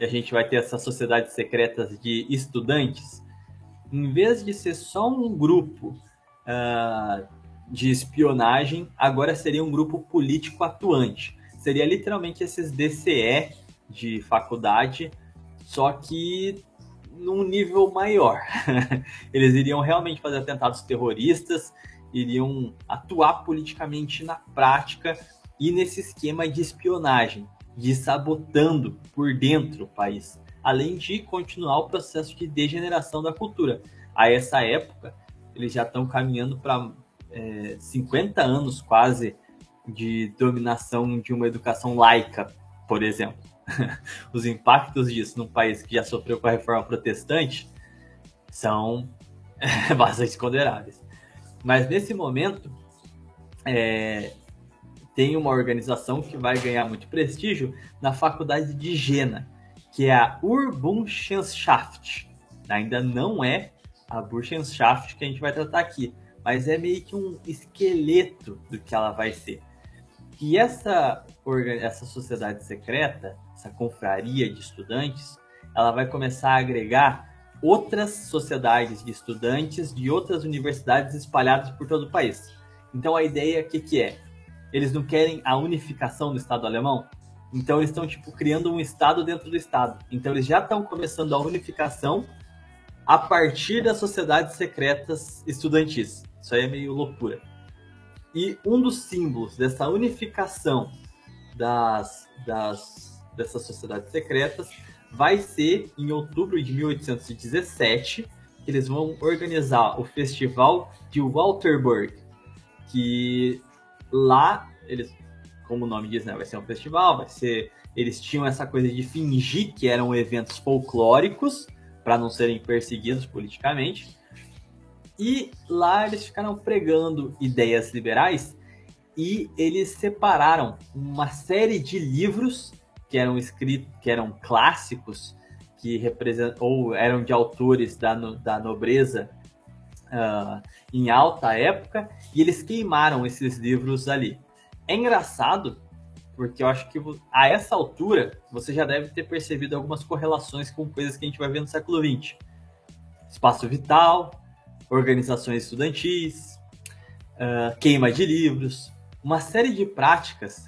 a gente vai ter essas sociedades secretas de estudantes? Em vez de ser só um grupo uh, de espionagem, agora seria um grupo político atuante. Seria literalmente esses DCE de faculdade, só que num nível maior. Eles iriam realmente fazer atentados terroristas, iriam atuar politicamente na prática e nesse esquema de espionagem, de sabotando por dentro o país, além de continuar o processo de degeneração da cultura. A essa época, eles já estão caminhando para é, 50 anos quase de dominação de uma educação laica, por exemplo. Os impactos disso num país que já sofreu com a reforma protestante são bastante consideráveis. Mas nesse momento, é, tem uma organização que vai ganhar muito prestígio na faculdade de Jena, que é a Urbunschenschaft. Ainda não é a Burschenschaft que a gente vai tratar aqui, mas é meio que um esqueleto do que ela vai ser. E essa, essa sociedade secreta, essa confraria de estudantes, ela vai começar a agregar outras sociedades de estudantes de outras universidades espalhadas por todo o país. Então a ideia, que, que é? Eles não querem a unificação do Estado alemão? Então eles estão tipo criando um Estado dentro do Estado. Então eles já estão começando a unificação a partir das sociedades secretas estudantis. Isso aí é meio loucura. E um dos símbolos dessa unificação das, das, dessas sociedades secretas vai ser em outubro de 1817 que eles vão organizar o festival de Walterburg, que lá eles, como o nome diz, né, vai ser um festival, vai ser eles tinham essa coisa de fingir que eram eventos folclóricos para não serem perseguidos politicamente. E lá eles ficaram pregando ideias liberais e eles separaram uma série de livros que eram escritos, que eram clássicos, que representam ou eram de autores da, da nobreza uh, em alta época, e eles queimaram esses livros ali. É engraçado porque eu acho que a essa altura você já deve ter percebido algumas correlações com coisas que a gente vai ver no século XX. Espaço vital, organizações estudantis, uh, queima de livros, uma série de práticas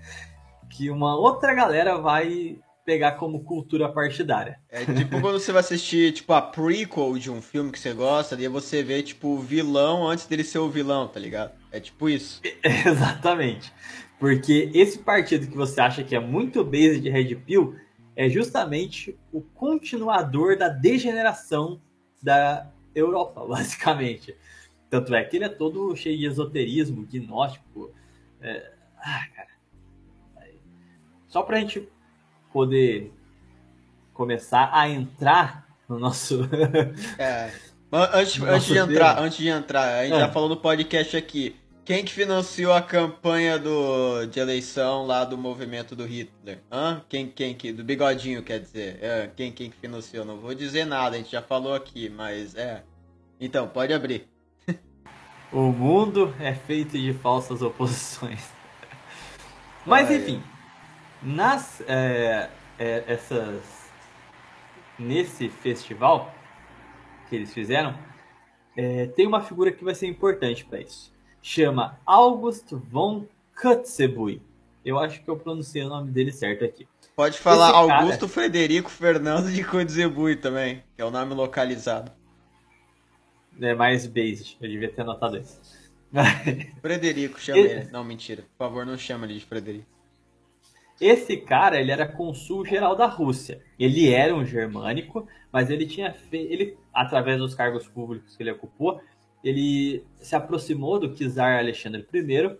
que uma outra galera vai pegar como cultura partidária. É tipo quando você vai assistir tipo a prequel de um filme que você gosta, e você vê tipo o vilão antes dele ser o vilão, tá ligado? É tipo isso. Exatamente. Porque esse partido que você acha que é muito base de Red Pill é justamente o continuador da degeneração da Europa, basicamente. Tanto é que ele é todo cheio de esoterismo, gnóstico. É... Ah, cara. Só para a gente poder começar a entrar no nosso. é. Antes, no antes de entrar, antes de entrar, a gente é. já falou no podcast aqui. Quem que financiou a campanha do, de eleição lá do movimento do Hitler? Hã? Quem, quem que? Do bigodinho, quer dizer. Quem, quem que financiou? Não vou dizer nada, a gente já falou aqui, mas é. Então, pode abrir. o mundo é feito de falsas oposições. Mas enfim, nas é, é, essas nesse festival que eles fizeram, é, tem uma figura que vai ser importante para isso. Chama August von Kotzebue. Eu acho que eu pronunciei o nome dele certo aqui. Pode falar Esse Augusto cara... Frederico Fernando de Kotzebue também, que é o nome localizado. É mais based, eu devia ter anotado isso. Frederico, chama ele. Não, mentira. Por favor, não chama ele de Frederico. Esse cara, ele era consul geral da Rússia. Ele era um germânico, mas ele tinha feito, ele através dos cargos públicos que ele ocupou, ele se aproximou do czar Alexandre I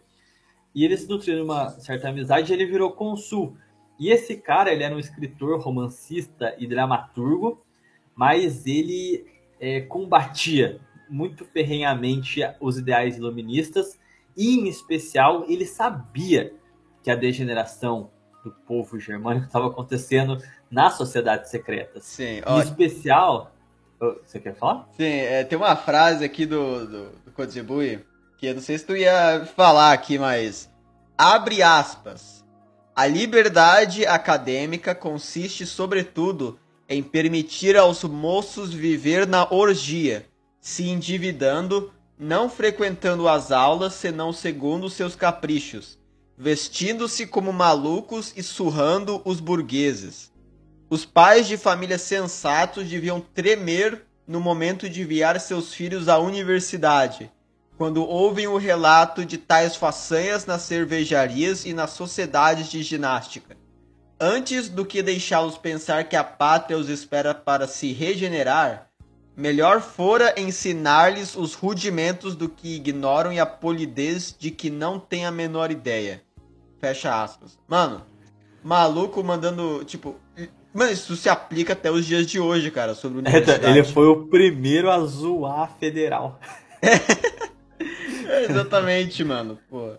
e eles nutriram uma certa amizade e ele virou consul. E esse cara, ele era um escritor, romancista e dramaturgo, mas ele é, combatia muito ferrenhamente os ideais iluministas e, em especial, ele sabia que a degeneração do povo germânico estava acontecendo nas sociedades secretas. Sim, Em especial. Você quer falar? Sim, é, tem uma frase aqui do, do, do Kotzebue que eu não sei se tu ia falar aqui, mas. Abre aspas. A liberdade acadêmica consiste, sobretudo, em permitir aos moços viver na orgia, se endividando, não frequentando as aulas senão segundo seus caprichos, vestindo-se como malucos e surrando os burgueses. Os pais de famílias sensatos deviam tremer no momento de enviar seus filhos à universidade, quando ouvem o relato de tais façanhas nas cervejarias e nas sociedades de ginástica. Antes do que deixá-los pensar que a pátria os espera para se regenerar, melhor fora ensinar-lhes os rudimentos do que ignoram e a polidez de que não têm a menor ideia. Fecha aspas. Mano, maluco mandando, tipo. Mano, isso se aplica até os dias de hoje, cara, sobre o universidade. Ele foi o primeiro a zoar a federal. É, exatamente, mano. Pô.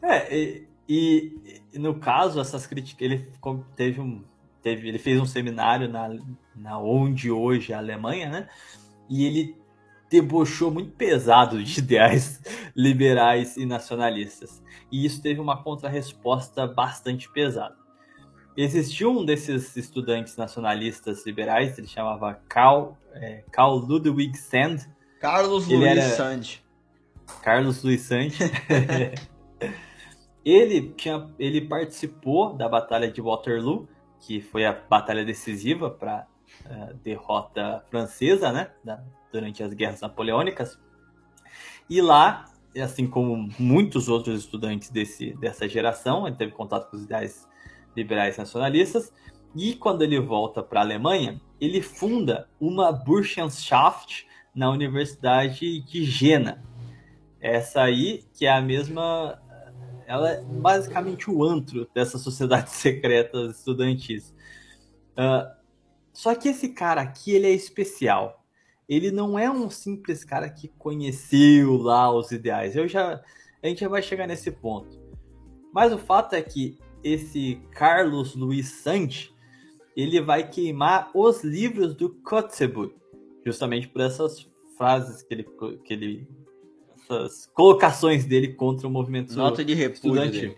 É, e, e, e no caso, essas críticas, ele teve um. Teve, ele fez um seminário na, na onde hoje é a Alemanha, né? E ele debochou muito pesado de ideais liberais e nacionalistas. E isso teve uma contrarresposta bastante pesada. Existiu um desses estudantes nacionalistas liberais, ele chamava Karl, é, Karl Ludwig Sand. Carlos Ele Luiz era- Sand. Carlos Luiz Sand. ele, tinha, ele participou da Batalha de Waterloo, que foi a batalha decisiva para a derrota francesa, né, da- durante as guerras napoleônicas. E lá, assim como muitos outros estudantes desse, dessa geração, ele teve contato com os ideais liberais nacionalistas. E quando ele volta para a Alemanha, ele funda uma Burschenschaft na Universidade de Jena. Essa aí, que é a mesma. Ela é basicamente o antro dessas sociedades secretas estudantis. Ah, só que esse cara aqui, ele é especial. Ele não é um simples cara que conheceu lá os ideais. Eu já, a gente já vai chegar nesse ponto. Mas o fato é que esse Carlos Luiz Sante, ele vai queimar os livros do Kotzebue, justamente por essas frases que ele, que ele essas colocações dele contra o movimento Nota de estudantil.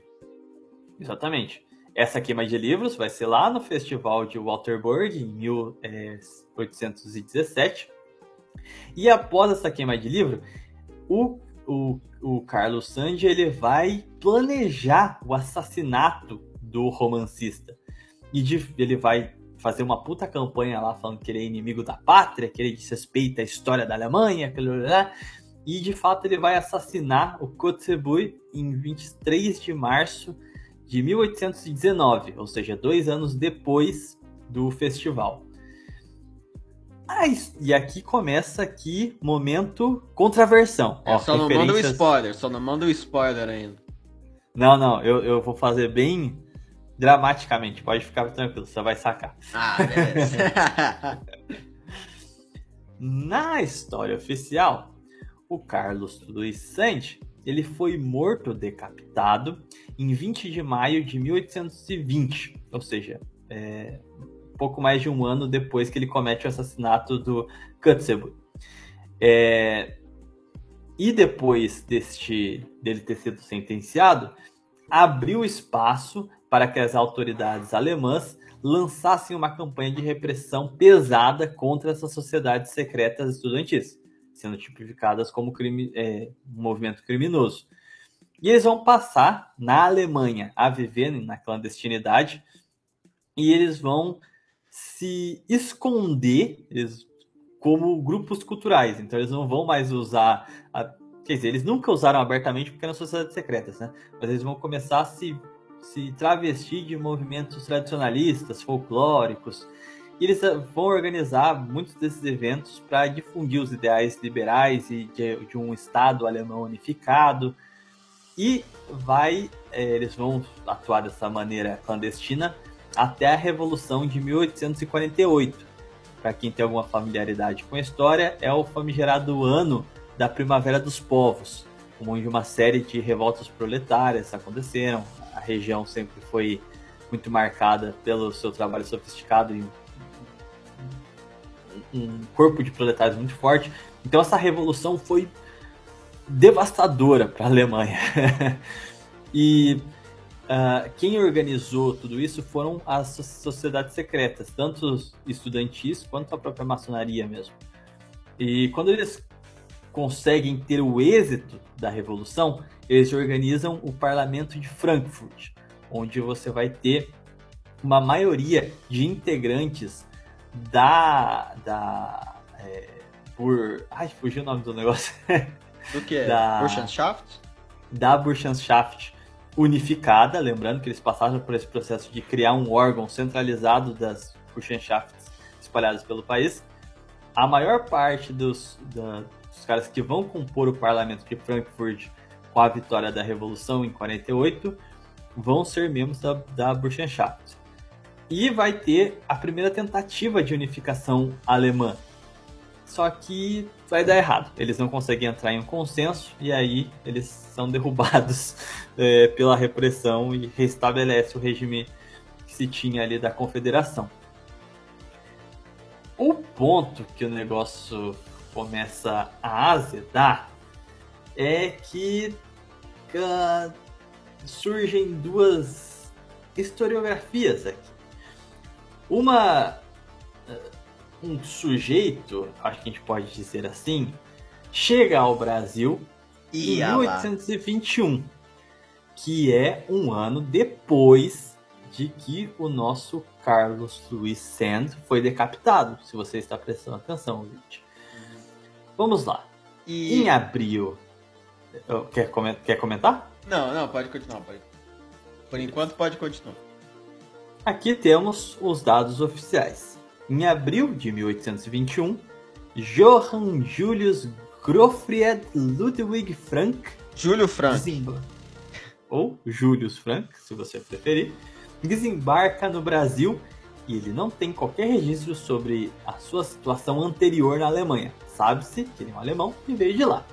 Exatamente. Essa queima de livros vai ser lá no festival de Waterboard em 1817. E após essa queima de livro, o, o, o Carlos Sandy ele vai planejar o assassinato do romancista. E de- ele vai fazer uma puta campanha lá falando que ele é inimigo da pátria, que ele desrespeita a história da Alemanha, lá. E de fato ele vai assassinar o Kotzebue em 23 de março de 1819, ou seja, dois anos depois do festival. Ah, e aqui começa aqui momento contraversão. É, Ó, só não manda o referências- spoiler, só não manda o spoiler ainda. Não, não, eu, eu vou fazer bem dramaticamente, pode ficar tranquilo, você vai sacar. Ah, beleza. Na história oficial, o Carlos Luiz Sante, ele foi morto decapitado em 20 de maio de 1820, ou seja, é, pouco mais de um ano depois que ele comete o assassinato do Kotzebue. É, e depois deste, dele ter sido sentenciado, abriu espaço para que as autoridades alemãs lançassem uma campanha de repressão pesada contra essas sociedades secretas estudantis, sendo tipificadas como crime, é, movimento criminoso. E eles vão passar na Alemanha a viver na clandestinidade e eles vão se esconder eles, como grupos culturais. Então eles não vão mais usar. A, quer dizer, eles nunca usaram abertamente porque eram sociedades secretas, né? Mas eles vão começar a se, se travestir de movimentos tradicionalistas, folclóricos. E eles ah, vão organizar muitos desses eventos para difundir os ideais liberais e de, de, um Estado alemão unificado. E vai, é, eles vão atuar dessa maneira clandestina até a Revolução de 1848. Para quem tem alguma familiaridade com a história, é o famigerado ano da Primavera dos Povos, onde uma série de revoltas proletárias aconteceram. A região sempre foi muito marcada pelo seu trabalho sofisticado e um corpo de proletários muito forte. Então essa revolução foi devastadora para a Alemanha. e uh, quem organizou tudo isso foram as sociedades secretas, tanto os estudantis quanto a própria maçonaria mesmo. E quando eles conseguem ter o êxito da revolução, eles organizam o parlamento de Frankfurt, onde você vai ter uma maioria de integrantes da. da é, por. Ai, fugiu o nome do negócio. Do que? Da, Burschenschaft? Da Burschenschaft unificada, lembrando que eles passaram por esse processo de criar um órgão centralizado das Burschenschafts espalhadas pelo país. A maior parte dos, da, dos caras que vão compor o parlamento de Frankfurt com a vitória da Revolução em 48 vão ser membros da, da Burschenschaft. E vai ter a primeira tentativa de unificação alemã. Só que vai dar errado. Eles não conseguem entrar em um consenso e aí eles são derrubados é, pela repressão e restabelece o regime que se tinha ali da confederação. O ponto que o negócio começa a azedar é que uh, surgem duas historiografias aqui. Uma um sujeito, acho que a gente pode dizer assim, chega ao Brasil em 1821, que é um ano depois de que o nosso Carlos Luiz Sand foi decapitado, se você está prestando atenção, gente. Vamos lá. E... Em abril. Quer, quer comentar? Não, não, pode continuar. Pode. Por enquanto, pode continuar. Aqui temos os dados oficiais. Em abril de 1821, Johann Julius Gottfried Ludwig Frank, Júlio Frank, ou Julius Frank, se você preferir, desembarca no Brasil e ele não tem qualquer registro sobre a sua situação anterior na Alemanha. Sabe-se que ele é um alemão e veio de lá.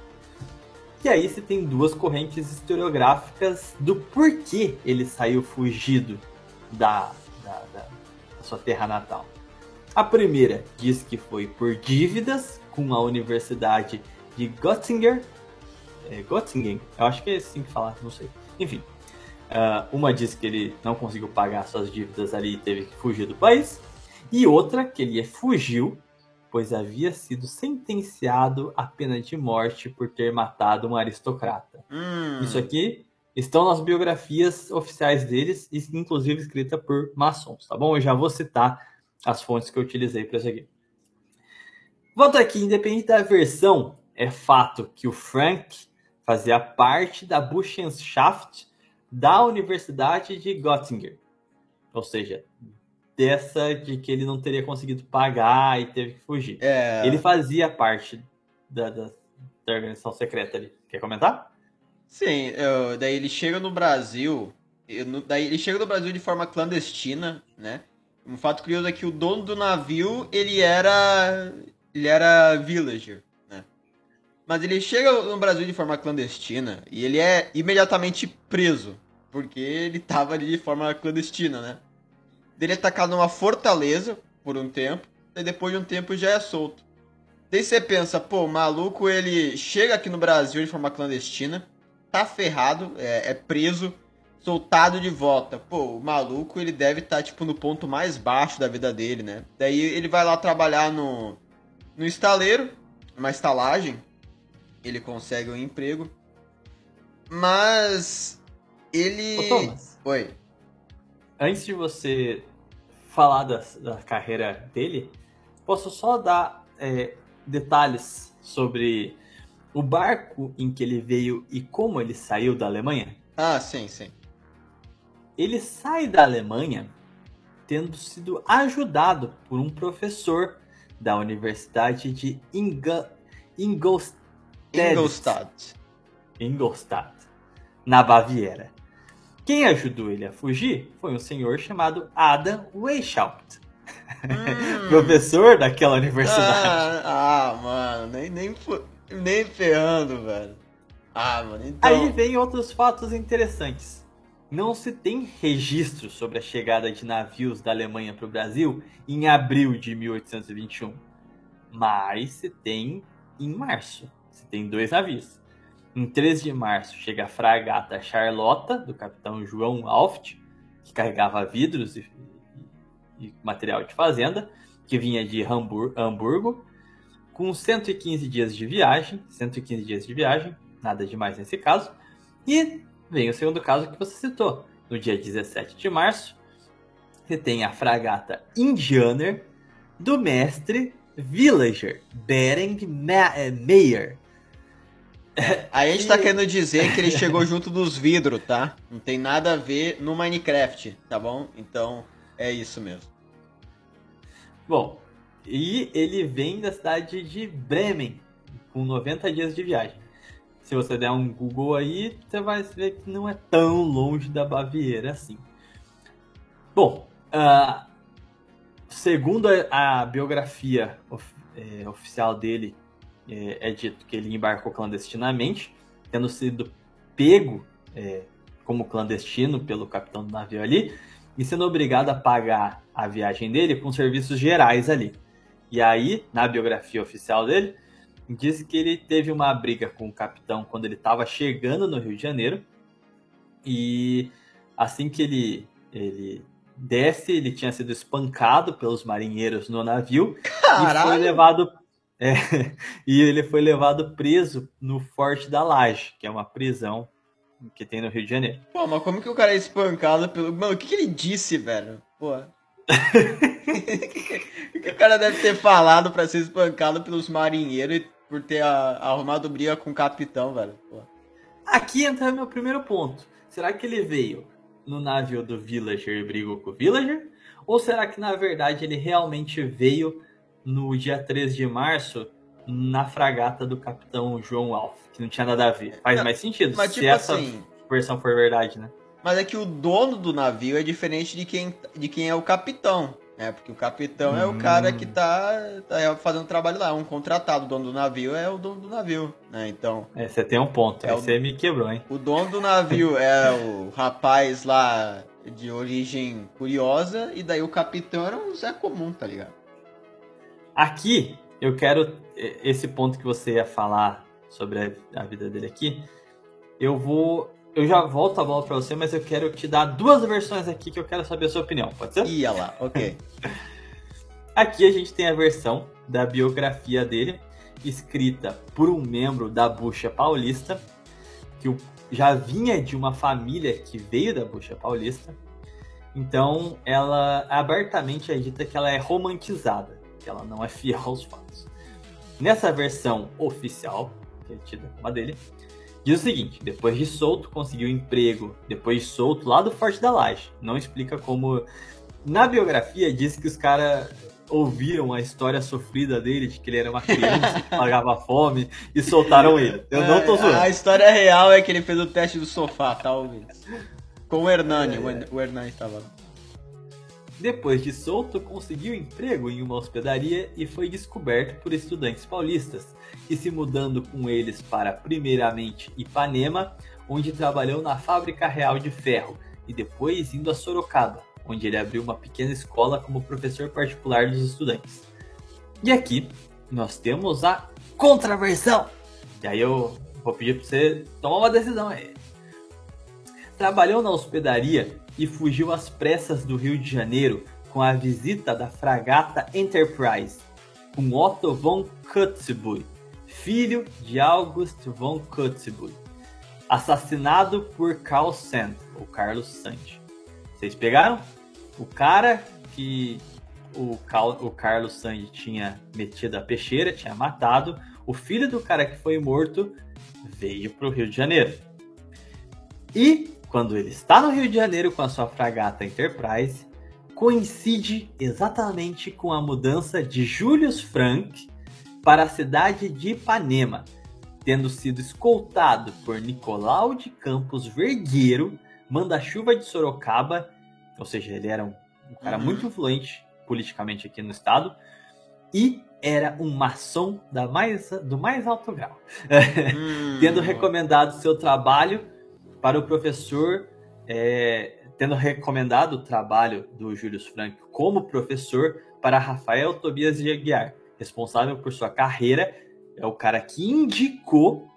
E aí você tem duas correntes historiográficas do porquê ele saiu fugido da, da, da, da sua terra natal. A primeira diz que foi por dívidas com a Universidade de Göttingen. É, Göttingen? Eu acho que é assim que falar, não sei. Enfim, uh, uma diz que ele não conseguiu pagar suas dívidas ali e teve que fugir do país. E outra que ele fugiu, pois havia sido sentenciado à pena de morte por ter matado um aristocrata. Hum. Isso aqui estão nas biografias oficiais deles, inclusive escrita por maçons, tá bom? Eu já vou citar as fontes que eu utilizei para isso aqui. Volto aqui, independente da versão, é fato que o Frank fazia parte da Burschenschaft da Universidade de Göttingen. Ou seja, dessa de que ele não teria conseguido pagar e teve que fugir. É... Ele fazia parte da, da, da, organização secreta ali. Quer comentar? Sim, eu, daí ele chega no Brasil. Eu, daí ele chega no Brasil de forma clandestina, né? Um fato curioso é que o dono do navio, ele era. Ele era villager, né? Mas ele chega no Brasil de forma clandestina e ele é imediatamente preso. Porque ele tava ali de forma clandestina, né? Ele é atacado numa fortaleza por um tempo, e depois de um tempo já é solto. Daí você pensa, pô, o maluco ele chega aqui no Brasil de forma clandestina, tá ferrado, é, é preso, soltado de volta. Pô, o maluco, ele deve estar, tá, tipo, no ponto mais baixo da vida dele, né? Daí ele vai lá trabalhar no, no estaleiro, uma estalagem. Ele consegue um emprego. Mas ele. Ô, Thomas. Oi. Antes de você falar da, da carreira dele, posso só dar é, detalhes sobre o barco em que ele veio e como ele saiu da Alemanha? Ah, sim, sim. Ele sai da Alemanha tendo sido ajudado por um professor da Universidade de Inga, Ingolstadt, Ingolstadt. Ingolstadt, na Baviera. Quem ajudou ele a fugir foi um senhor chamado Adam Weishaupt, Hum. professor daquela universidade. Ah, ah, mano, nem, nem, nem ferrando, velho. Ah, mano, então. Aí vem outros fatos interessantes. Não se tem registro sobre a chegada de navios da Alemanha para o Brasil em abril de 1821, mas se tem em março. Se tem dois navios. Em 13 de março chega a fragata Charlotta, do capitão João Alft, que carregava vidros e, e- e material de fazenda, que vinha de Hambur- Hamburgo, com 115 dias de viagem, 115 dias de viagem, nada demais nesse caso. E vem o segundo caso que você citou. No dia 17 de março, você tem a fragata Indianer do mestre Villager, Bering Ma- eh, Meyer. A gente tá querendo dizer que ele chegou junto dos vidros, tá? Não tem nada a ver no Minecraft, tá bom? Então, é isso mesmo. Bom, e ele vem da cidade de Bremen, com 90 dias de viagem. Se você der um Google aí, você vai ver que não é tão longe da Baviera assim. Bom, ah, segundo a, a biografia of- eh, oficial dele, eh, é dito que ele embarcou clandestinamente, tendo sido pego eh, como clandestino pelo capitão do navio ali, e sendo obrigado a pagar a viagem dele com serviços gerais ali. E aí, na biografia oficial dele, diz que ele teve uma briga com o capitão quando ele estava chegando no Rio de Janeiro. E assim que ele, ele desce, ele tinha sido espancado pelos marinheiros no navio e foi Caralho! levado é, e ele foi levado preso no Forte da Laje, que é uma prisão que tem no Rio de Janeiro. Pô, mas como que o cara é espancado pelo. Mano, o que, que ele disse, velho? Pô. o que o cara deve ter falado pra ser espancado pelos marinheiros por ter a- arrumado briga com o capitão, velho? Pô. Aqui entra meu primeiro ponto. Será que ele veio no navio do Villager e brigou com o Villager? Ou será que na verdade ele realmente veio no dia 13 de março na fragata do capitão João Alf, que não tinha nada a ver? Faz Não, mais sentido Mas se tipo essa assim. versão for verdade, né? Mas é que o dono do navio é diferente de quem, de quem é o capitão. É, porque o capitão é o Hum. cara que tá, tá fazendo trabalho lá, um contratado. O dono do navio é o dono do navio, né? Então, É, você tem um ponto. É você me quebrou, hein? o dono do navio é o rapaz lá de origem curiosa, e daí o capitão era um Zé comum, tá ligado? Aqui, eu quero. eh, Esse ponto que você ia falar sobre a, a vida dele aqui, eu vou. Eu já volto a bola pra você, mas eu quero te dar duas versões aqui que eu quero saber a sua opinião, pode ser? Ia lá, ok. Aqui a gente tem a versão da biografia dele, escrita por um membro da Bucha Paulista, que já vinha de uma família que veio da Bucha Paulista. Então, ela abertamente é dita que ela é romantizada, que ela não é fiel aos fatos. Nessa versão oficial, que é tida como a dele, diz o seguinte: depois de solto, conseguiu emprego, depois de solto lá do Forte da Laje. Não explica como. Na biografia diz que os caras ouviram a história sofrida dele, de que ele era uma criança que pagava fome e soltaram ele. Eu não tô É, zoando. A história real é que ele fez o teste do sofá, talvez. Com o Hernani, o Her- o Hernani estava lá. Depois de solto, conseguiu emprego em uma hospedaria e foi descoberto por estudantes paulistas, que se mudando com eles para primeiramente Ipanema, onde trabalhou na Fábrica Real de Ferro, e depois indo a Sorocaba, onde ele abriu uma pequena escola como professor particular dos estudantes. E aqui nós temos a contraversão. E aí eu vou pedir para você tomar uma decisão aí. Trabalhou na hospedaria e fugiu às pressas do Rio de Janeiro com a visita da fragata Enterprise, com Otto von Kotzebue, filho de August von Kotzebue, assassinado por Carl Sand, ou Carlos Sand. Vocês pegaram? O cara que o, Cal- o Carlos Sand tinha metido a peixeira, tinha matado, o filho do cara que foi morto veio para o Rio de Janeiro. E quando ele está no Rio de Janeiro com a sua fragata Enterprise, coincide exatamente com a mudança de Julius Frank para a cidade de Ipanema, tendo sido escoltado por Nicolau de Campos Vergueiro, manda-chuva de Sorocaba, ou seja, ele era um, um cara Uhum. muito influente politicamente aqui no estado, e era um maçom da mais, do mais alto grau Hum, tendo recomendado seu trabalho para o professor, é, tendo recomendado o trabalho do Júlio Frank como professor para Rafael Tobias de Aguiar, responsável por sua carreira, é o cara que indicou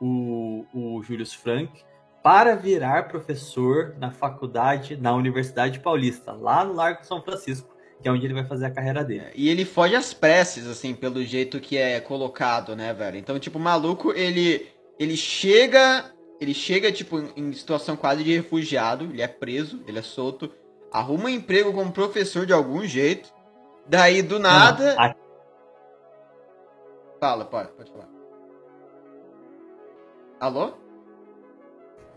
o, o Júlio Frank para virar professor na faculdade, na Universidade Paulista, lá no Largo São Francisco, que é onde ele vai fazer a carreira dele. E ele foge às preces, assim, pelo jeito que é colocado, né, velho? Então, tipo, o maluco, ele. Ele chega. Ele chega, tipo, em situação quase de refugiado. Ele é preso, ele é solto. Arruma um emprego como professor de algum jeito. Daí, do nada. Não, a- Fala, pode, pode falar. Alô?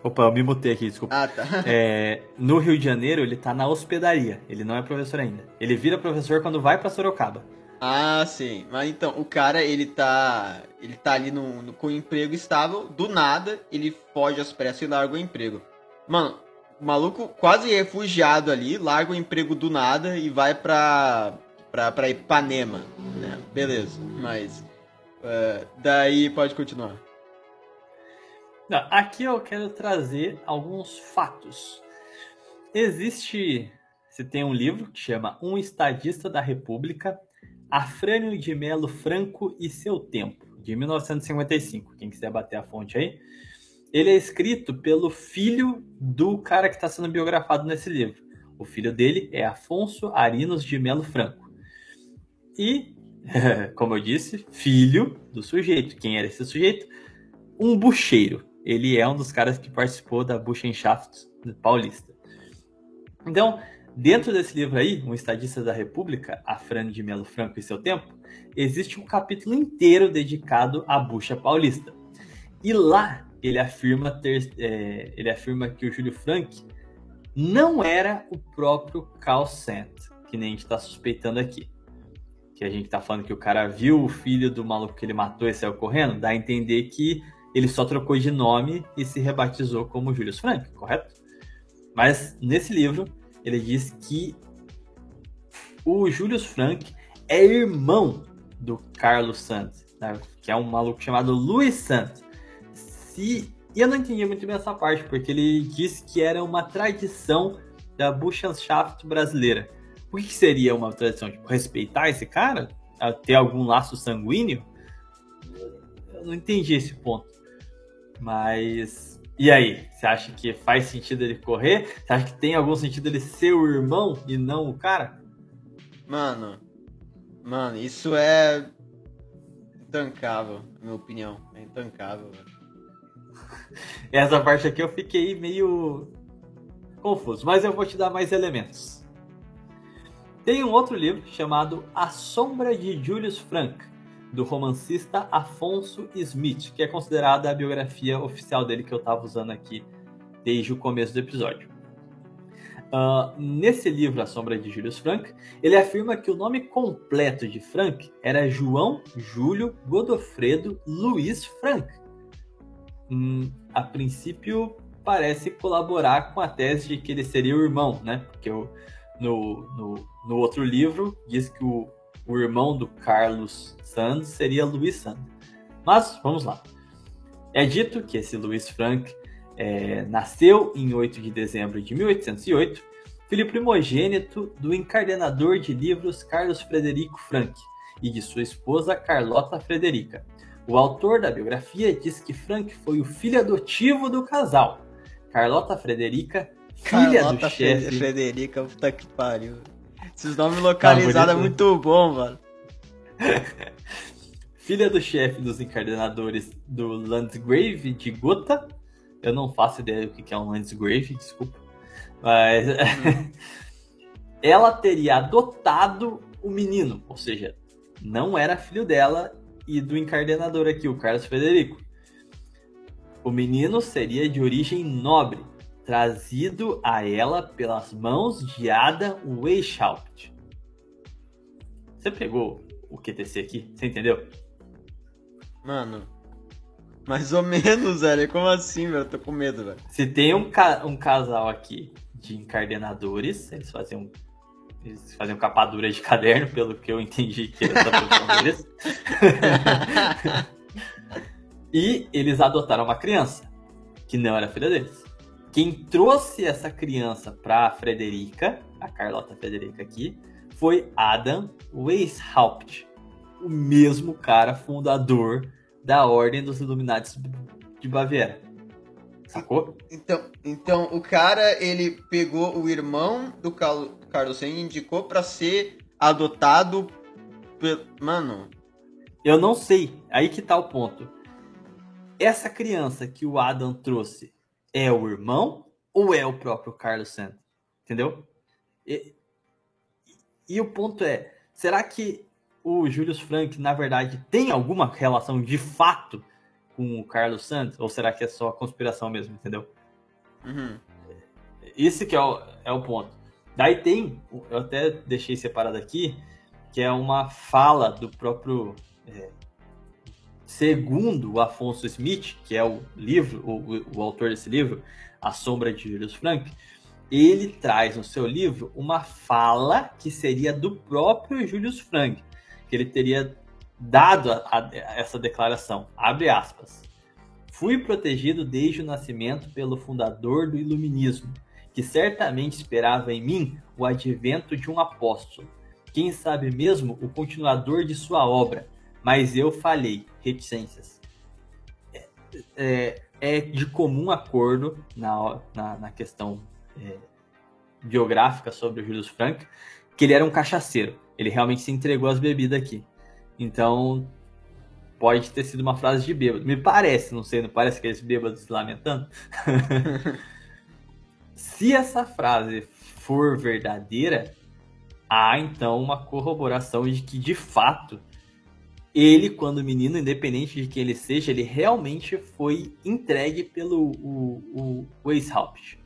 Opa, eu me mutei aqui, desculpa. Ah, tá. É, no Rio de Janeiro, ele tá na hospedaria. Ele não é professor ainda. Ele vira professor quando vai pra Sorocaba. Ah, sim. Mas então, o cara, ele tá. Ele tá ali no, no- com o emprego estável, do nada, ele foge às pressas e larga o emprego. Mano, o maluco quase refugiado ali, larga o emprego do nada e vai pra. pra, pra Ipanema, né? Beleza, mas. é, daí pode continuar. Não, aqui eu quero trazer alguns fatos. Existe. Você tem um livro que chama Um Estadista da República, Afrânio de Melo Franco e Seu Tempo, de 1955. Quem quiser bater a fonte aí. Ele é escrito pelo filho do cara que está sendo biografado nesse livro. O filho dele é Afonso Arinos de Melo Franco. E, como eu disse, filho do sujeito. Quem era esse sujeito? Um bucheiro. Ele é um dos caras que participou da Buchenschaft paulista. Então, dentro desse livro aí, Um Estadista da República, Afrânio de Melo Franco e Seu Tempo, existe um capítulo inteiro dedicado à bucha paulista. E lá ele afirma, ter, é, ele afirma que o Júlio Frank não era o próprio Carl Sant, que nem a gente está suspeitando aqui. Que a gente tá falando que o cara viu o filho do maluco que ele matou e saiu correndo, dá a entender que ele só trocou de nome e se rebatizou como Julius Frank, correto? Mas nesse livro ele diz que o Julius Frank é irmão do Carlos Santos, né? que é um maluco chamado Luiz Santos. Se... E eu não entendi muito bem essa parte, porque ele disse que era uma tradição da Buchenschaft brasileira. O que seria uma tradição? Tipo, respeitar esse cara? Ter algum laço sanguíneo? Eu não entendi esse ponto. Mas. E aí? Você acha que faz sentido ele correr? Você acha que tem algum sentido ele ser o irmão e não o cara? Mano. Mano, isso é. Intancável, na minha opinião. É intancável, velho. Essa parte aqui eu fiquei meio confuso, mas eu vou te dar mais elementos. Tem um outro livro chamado A Sombra de Julius Frank, do romancista Afonso Smith, que é considerada a biografia oficial dele que eu estava usando aqui desde o começo do episódio. Uh, nesse livro, A Sombra de Julius Frank, ele afirma que o nome completo de Frank era João Júlio Godofredo Luiz Frank. Hum, a princípio, parece colaborar com a tese de que ele seria o irmão, né? Porque o, no, no, no outro livro diz que o, o irmão do Carlos Sands seria Luiz Sands. Mas vamos lá. É dito que esse Luiz Frank é, nasceu em 8 de dezembro de 1808, filho primogênito do encardenador de livros Carlos Frederico Frank e de sua esposa Carlota Frederica. O autor da biografia diz que Frank foi o filho adotivo do casal. Carlota Frederica, filha Carlota do chefe. Frederica, puta que pariu. Esses nomes localizados é muito bom, mano. filha do chefe dos encardenadores do Landgrave de Gotha. Eu não faço ideia do que é um Landgrave, desculpa. Mas ela teria adotado o menino, ou seja, não era filho dela e do encardenador aqui, o Carlos Frederico. O menino seria de origem nobre, trazido a ela pelas mãos de Adam Weishaupt. Você pegou o QTC aqui? Você entendeu? Mano, mais ou menos, velho. Como assim, velho? Eu tô com medo, velho. Se tem um, ca- um casal aqui de encardenadores, eles faziam, eles faziam capadura de caderno, pelo que eu entendi que era profissão deles. e eles adotaram uma criança, que não era filha deles. Quem trouxe essa criança pra Frederica, a Carlota Frederica aqui, foi Adam Weishaupt, o mesmo cara fundador da Ordem dos Illuminati de Baviera. Sacou? Então, então, o cara, ele pegou o irmão do Carlo- Carlos Sen e indicou pra ser adotado pelo... Mano, Eu não sei. Aí que tá o ponto. Essa criança que o Adam trouxe é o irmão ou é o próprio Carlos Santos? Entendeu? E, e o ponto é, será que o Julius Frank, na verdade, tem alguma relação de fato com o Carlos Santos? Ou será que é só conspiração mesmo, entendeu? uhum. Esse que é o, é o ponto. Daí tem, eu até deixei separado aqui, que é uma fala do próprio, é, segundo Afonso Smith, que é o livro, o, o autor desse livro, A Sombra de Julius Frank, ele traz no seu livro uma fala que seria do próprio Julius Frank, que ele teria dado a, a, essa declaração, abre aspas. Fui protegido desde o nascimento pelo fundador do iluminismo, que certamente esperava em mim o advento de um apóstolo, quem sabe mesmo o continuador de sua obra, mas eu falhei, reticências. É, é, é de comum acordo na, na, na questão é, biográfica sobre o Julius Frank que ele era um cachaceiro. Ele realmente se entregou às bebidas aqui. Então, pode ter sido uma frase de bêbado. Me parece, não sei, não parece aqueles bêbados se lamentando? se essa frase for verdadeira, há então uma corroboração de que, de fato, ele, quando menino, independente de quem ele seja, ele realmente foi entregue pelo o, o Weishaupt.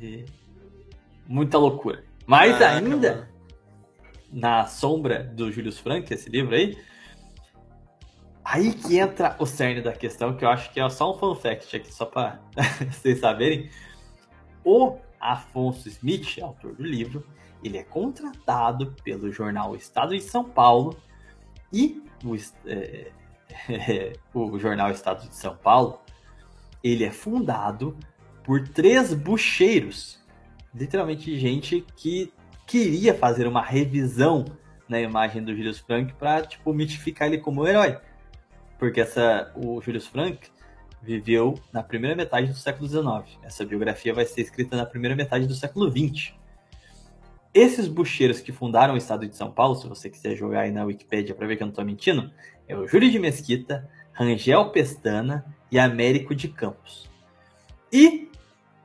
E Muita loucura. Mais Caraca, ainda, mano. na sombra do Julius Frank, esse livro aí, aí que entra o cerne da questão, que eu acho que é só um fun fact aqui, só para vocês saberem. O Afonso Smith, autor do livro, ele é contratado pelo jornal Estado de São Paulo e o, es- é, o jornal Estado de São Paulo, ele é fundado por três bucheiros, literalmente gente que queria fazer uma revisão na imagem do Julius Frank para tipo mitificar ele como herói, porque essa o Julius Frank viveu na primeira metade do século XIX. Essa biografia vai ser escrita na primeira metade do século XX. Esses bucheiros que fundaram o estado de São Paulo, se você quiser jogar aí na Wikipédia para ver que eu não estou mentindo, é o Júlio de Mesquita, Rangel Pestana e Américo de Campos. E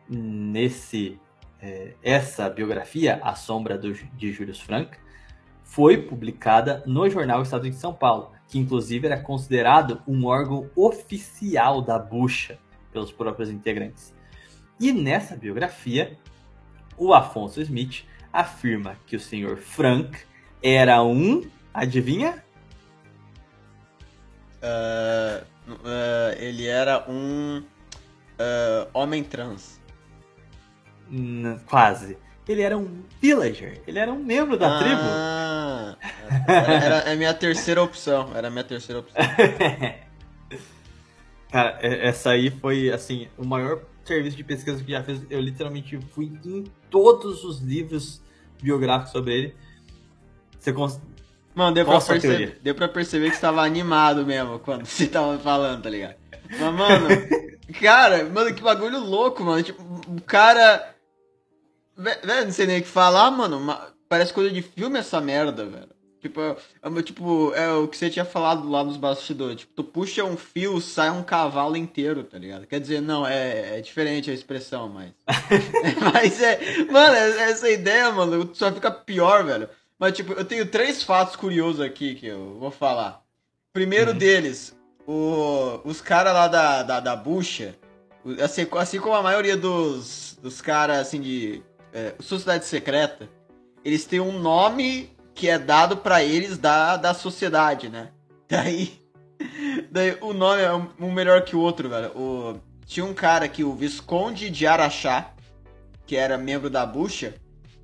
nesse é, essa biografia, A Sombra do, de Julius Frank, foi publicada no jornal Estado de São Paulo, que inclusive era considerado um órgão oficial da bucha pelos próprios integrantes. E nessa biografia, o Afonso Smith afirma que o senhor Frank era um, adivinha? Ah, ah, ele era um ah, homem trans. Quase. Ele era um villager, ele era um membro da tribo. ah, Era, era é a minha terceira opção. Era a minha terceira opção. Cara, é- essa aí foi, assim, o maior serviço de pesquisa que já fez. Eu literalmente fui em todos os livros biográficos sobre ele. Você cons... Mano, deu pra, Qual perceber, deu pra perceber que você tava animado mesmo quando você tava falando, tá ligado? Mas, mano, cara, mano, que bagulho louco, mano. Tipo, o cara. Velho, não sei nem o que falar, mano. ma- Parece coisa de filme essa merda, velho. Tipo, é, é, tipo, é o que você tinha falado lá nos bastidores. Tipo, tu puxa um fio, sai um cavalo inteiro, tá ligado? Quer dizer, não, é, é diferente a expressão, mas. mas é. Mano, é- essa ideia, mano, só fica pior, velho. Mas, tipo, eu tenho três fatos curiosos aqui que eu vou falar. Primeiro deles, o, os caras lá da, da, da bucha, Assim, assim como a maioria dos, dos caras, assim, de é, sociedade secreta, eles têm um nome que é dado pra eles da, da sociedade, né? Daí, daí o nome é um, melhor que o outro, velho. O, tinha um cara aqui, o Visconde de Araxá, que era membro da bucha.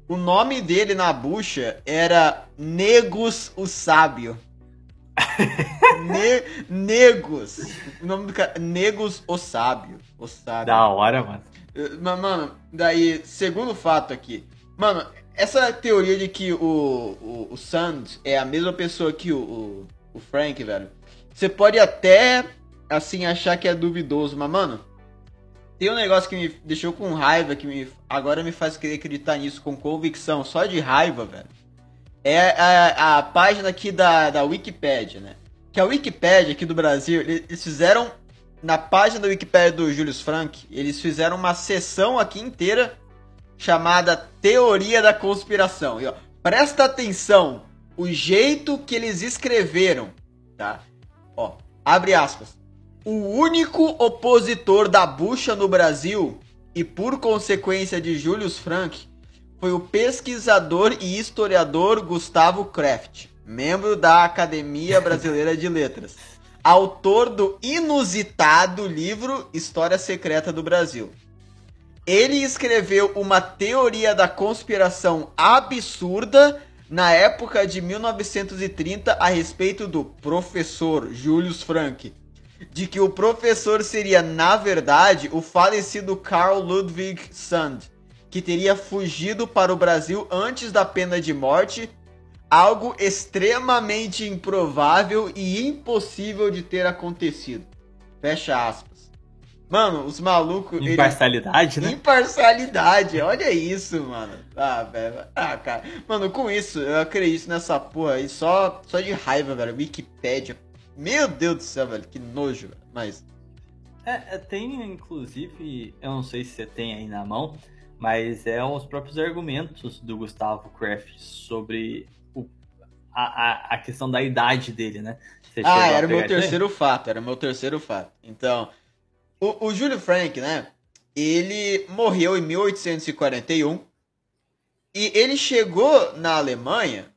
O nome dele na bucha era Negus o Sábio. Ne Negus. O nome do cara. Negus o Sábio. O Sábio. Da hora, mano. Mas, mano, daí, segundo fato aqui. Mano, essa teoria de que o, o, o Sand é a mesma pessoa que o, o, o Frank, velho. Você pode até, assim, achar que é duvidoso, mas, mano, tem um negócio que me deixou com raiva, que me, agora me faz querer acreditar nisso com convicção, só de raiva, velho. É a, a página aqui da, da Wikipedia, né? Que a Wikipedia aqui do Brasil, eles fizeram, na página da Wikipedia do Julius Frank, eles fizeram uma sessão aqui inteira chamada Teoria da Conspiração. E, ó, presta atenção, o jeito que eles escreveram, tá? Ó, abre aspas. O único opositor da bucha no Brasil, e por consequência de Julius Frank, foi o pesquisador e historiador Gustavo Kraft, membro da Academia Brasileira de Letras, autor do inusitado livro História Secreta do Brasil. Ele escreveu uma teoria da conspiração absurda na época de 1930 a respeito do professor Julius Frank, de que o professor seria, na verdade, o falecido Carl Ludwig Sand, que teria fugido para o Brasil antes da pena de morte, algo extremamente improvável e impossível de ter acontecido. Fecha aspas. Mano, os malucos. eles- Imparcialidade, né? Imparcialidade, olha isso, mano. Ah, velho. Ah, cara. Mano, com isso, eu acredito nessa porra aí só, só de raiva, velho. Wikipédia. Meu Deus do céu, velho. Que nojo, velho. Mas. É, é, tem, inclusive, eu não sei se você tem aí na mão, mas é os próprios argumentos do Gustavo Kraft sobre o, a, a, a questão da idade dele, né? Você Ah, era o meu aí? terceiro fato. Era o meu terceiro fato. Então, o, o Júlio Frank, né? Ele morreu em 1841 e ele chegou na Alemanha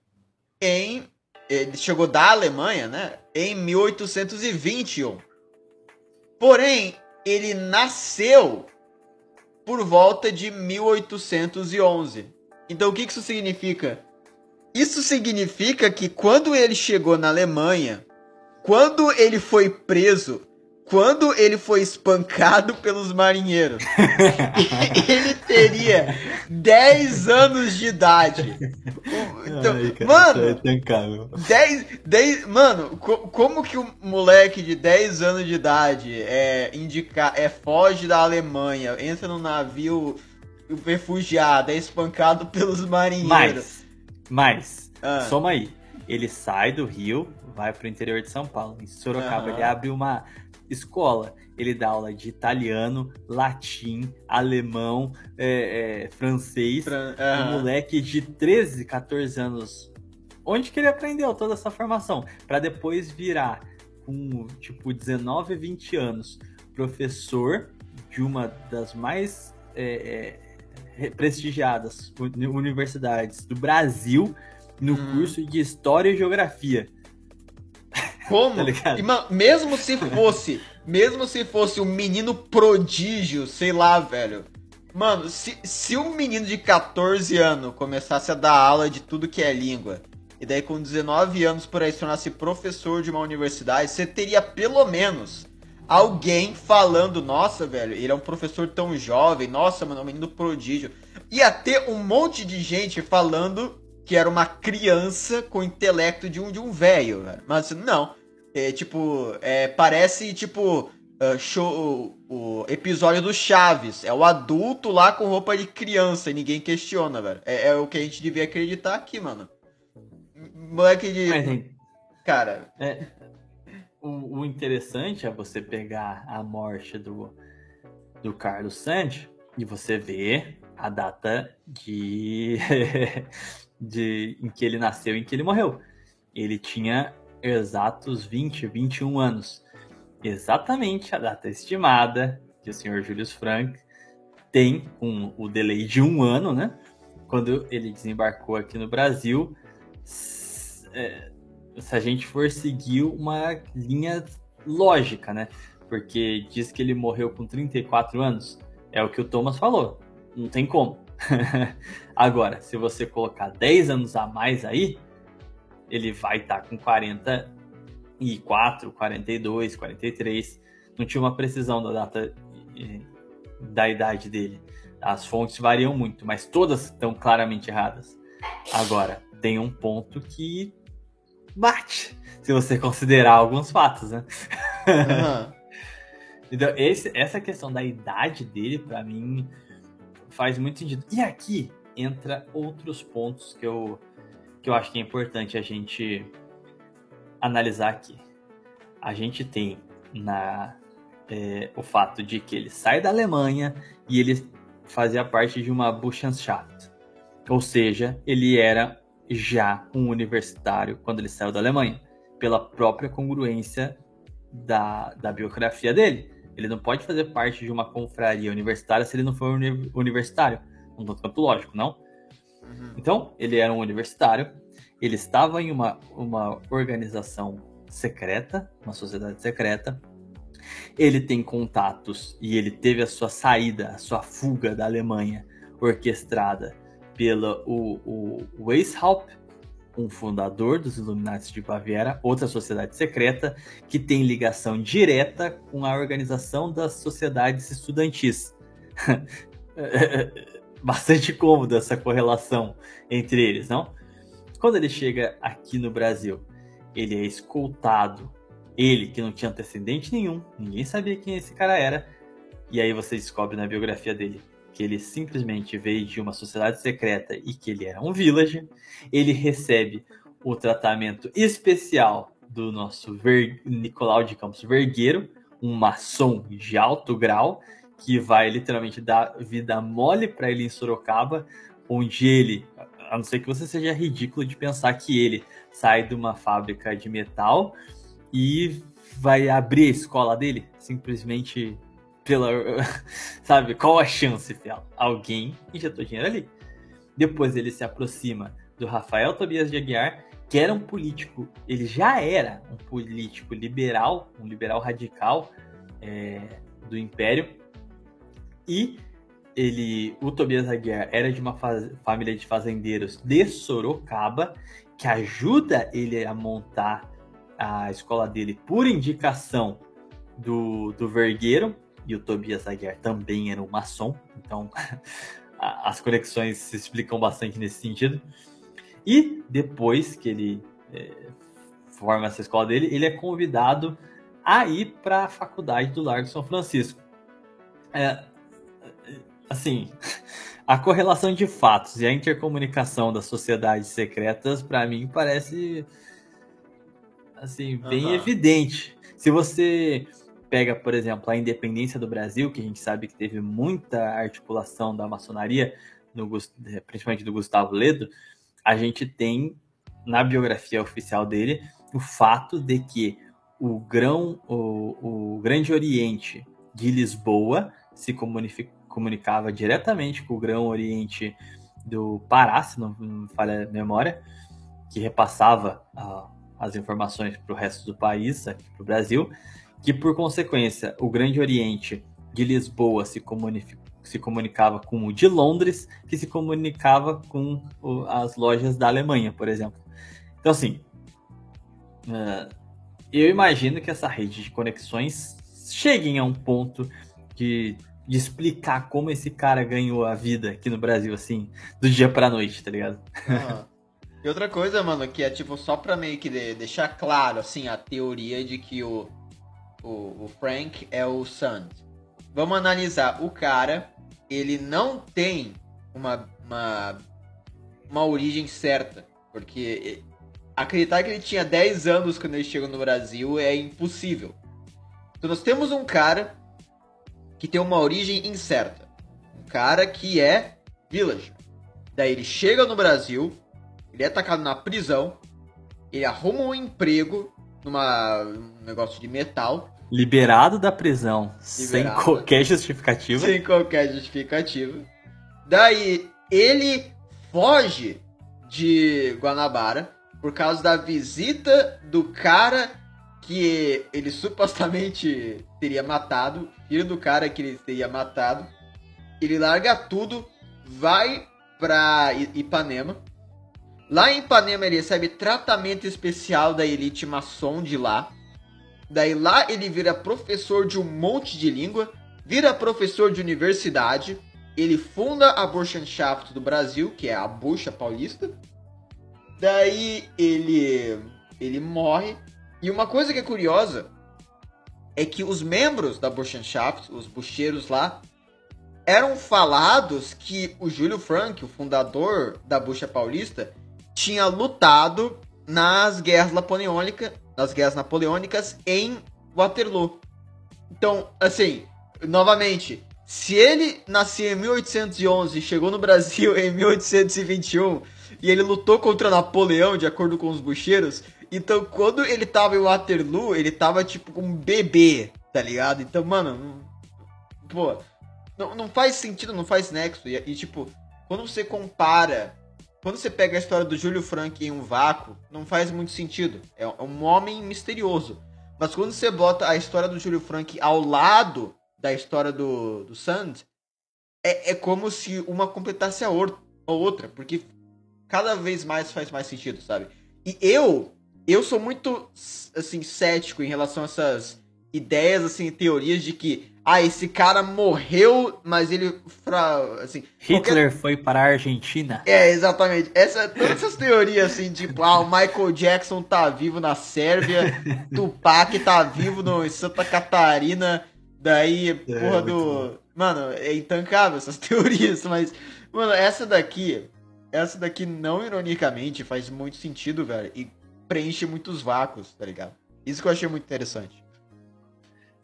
em. Ele chegou da Alemanha, né? Em 1821. Porém, ele nasceu por volta de 1811. Então, o que que isso significa? Isso significa que quando ele chegou na Alemanha, quando ele foi preso, quando ele foi espancado pelos marinheiros, ele teria 10 anos de idade. Então, Ai, cara, mano, é tancável. 10, 10, mano, co- como que um moleque de 10 anos de idade é indica, é foge da Alemanha, entra no navio refugiado, é espancado pelos marinheiros? Mas, mas, Ah. soma aí. Ele sai do Rio, vai pro interior de São Paulo. Em Sorocaba, Aham. ele abre uma escola. Ele dá aula de italiano, latim, alemão, é, é, francês. Fran- Um aham. moleque de 13, 14 anos. Onde que ele aprendeu toda essa formação? Pra depois virar, com tipo 19, 20 anos, professor de uma das mais é, é, prestigiadas uni- universidades do Brasil no Hum. curso de História e Geografia. Como? Tá mesmo se fosse, mesmo se fosse um menino prodígio, sei lá, velho. Mano, se, se um menino de 14 anos começasse a dar aula de tudo que é língua, e daí com 19 anos por aí se tornasse professor de uma universidade, você teria pelo menos alguém falando, nossa, velho, ele é um professor tão jovem, nossa, mano, é um menino prodígio. Ia ter um monte de gente falando que era uma criança com o intelecto de um de um velho. Mas não. É tipo, é, parece tipo ah, show, o, o episódio do Chaves. É o adulto lá com roupa de criança e ninguém questiona, velho. É, é o que a gente devia acreditar aqui, mano. Moleque de. Cara, É, o, o interessante é você pegar a morte do, do Carlos Sandy e você ver a data de, de em que ele nasceu e em que ele morreu. Ele tinha exatos 20, 21 anos. Exatamente a data estimada que o senhor Julius Frank tem um, o delay de um ano, né? Quando ele desembarcou aqui no Brasil, é, se a gente for seguir uma linha lógica, né? Porque diz que ele morreu com 34 anos, é o que o Thomas falou, não tem como. Agora, se você colocar 10 anos a mais aí, ele vai estar com 44, 42, 43. Não tinha uma precisão da data eh, da idade dele. As fontes variam muito, mas todas estão claramente erradas. Agora, tem um ponto que bate, se você considerar alguns fatos, né? Aham. Então, esse- essa questão da idade dele, pra mim, faz muito sentido. E aqui entra outros pontos que eu, que eu acho que é importante a gente analisar aqui. A gente tem na, é, o fato de que ele sai da Alemanha e ele fazia parte de uma Burschenschaft. Ou seja, ele era já um universitário quando ele saiu da Alemanha, pela própria congruência da, da biografia dele. Ele não pode fazer parte de uma confraria universitária se ele não for uni- universitário. Um tanto lógico, não? Uhum. Então, ele era um universitário, ele estava em uma, uma organização secreta, uma sociedade secreta. Ele tem contatos e ele teve a sua saída, a sua fuga da Alemanha orquestrada pela o, o Weishaupt, um fundador dos Illuminati de Baviera, outra sociedade secreta que tem ligação direta com a organização das sociedades estudantis. Bastante cômoda essa correlação entre eles, não? Quando ele chega aqui no Brasil, ele é escoltado. Ele, que não tinha antecedente nenhum, ninguém sabia quem esse cara era. E aí você descobre na biografia dele que ele simplesmente veio de uma sociedade secreta e que ele era um village. Ele recebe o tratamento especial do nosso Ver... Nicolau de Campos Vergueiro, um maçom de alto grau, que vai literalmente dar vida mole para ele em Sorocaba, onde ele, a não ser que você seja ridículo de pensar que ele sai de uma fábrica de metal e vai abrir a escola dele simplesmente pela. Sabe, qual a chance, Fel? Alguém injetou dinheiro ali. Depois ele se aproxima do Rafael Tobias de Aguiar, que era um político, ele já era um político liberal, um liberal radical é, do Império, e ele, o Tobias Aguiar era de uma faz- família de fazendeiros de Sorocaba, que ajuda ele a montar a escola dele por indicação do, do Vergueiro, e o Tobias Aguiar também era um maçom, então as conexões se explicam bastante nesse sentido. E depois que ele é, forma essa escola dele, ele é convidado a ir para a faculdade do Largo São Francisco. É, assim, a correlação de fatos e a intercomunicação das sociedades secretas, para mim, parece assim bem Aham. evidente. Se você pega, por exemplo, a independência do Brasil, que a gente sabe que teve muita articulação da maçonaria, no, principalmente do Gustavo Ledo, a gente tem na biografia oficial dele o fato de que o grão, o, o Grande Oriente de Lisboa se comunicava diretamente com o Grão Oriente do Pará, se não me falha a memória, que repassava ah, as informações para o resto do país, para o Brasil, que por consequência o Grande Oriente de Lisboa se, se comunicava com o de Londres, que se comunicava com o- as lojas da Alemanha, por exemplo. Então, assim, ah, eu imagino que essa rede de conexões cheguem a um ponto de, de explicar como esse cara ganhou a vida aqui no Brasil, assim, do dia pra noite, tá ligado? Aham. E outra coisa, mano, que é tipo só pra meio que de- deixar claro, assim, a teoria de que o, o, o Frank é o Sand. Vamos analisar. O cara, ele não tem uma, uma, uma origem certa. Porque acreditar que ele tinha 10 anos quando ele chegou no Brasil é impossível. Então nós temos um cara que tem uma origem incerta. Um cara que é villager. Daí ele chega no Brasil, ele é atacado na prisão, ele arruma um emprego numa um negócio de metal, liberado da prisão sem Liberado. qualquer justificativa. Sem qualquer justificativa. Daí ele foge de Guanabara por causa da visita do cara que ele supostamente teria matado, filho do cara que ele teria matado. Ele larga tudo, vai pra Ipanema. Lá em Ipanema ele recebe tratamento especial da elite maçom de lá. Daí lá ele vira professor de um monte de língua, vira professor de universidade, ele funda a Burschenschaft do Brasil, que é a Bucha Paulista. Daí ele ele morre. E uma coisa que é curiosa é que os membros da Burschenschaft, os bucheiros lá, eram falados que o Júlio Frank, o fundador da Bucha Paulista, tinha lutado nas guerras napoleônicas, nas guerras napoleônicas em Waterloo. Então, assim, novamente, se ele nasceu em 1811 e chegou no Brasil em 1821 e ele lutou contra Napoleão, de acordo com os bucheiros, então quando ele tava em Waterloo, ele tava tipo um bebê, tá ligado? Então, mano, pô, não, não faz sentido, não faz nexo. E, e, tipo, quando você compara, quando você pega a história do Júlio Frank em um vácuo, não faz muito sentido. É, é um homem misterioso. Mas quando você bota a história do Júlio Frank ao lado da história do, do Sand, é, é como se uma completasse a, a outra, porque cada vez mais faz mais sentido, sabe? E eu, eu sou muito, assim, cético em relação a essas ideias, assim, teorias de que, ah, esse cara morreu, mas ele, fra... assim... qualquer- Hitler foi para a Argentina. É, exatamente. Essa, todas essas teorias, assim, tipo, ah, o Michael Jackson tá vivo na Sérvia, Tupac tá vivo no, em Santa Catarina, daí, porra muito do... Mano, é intancável essas teorias, mas, mano, essa daqui, essa daqui, não ironicamente, faz muito sentido, velho, e preenche muitos vácuos, tá ligado? Isso que eu achei muito interessante.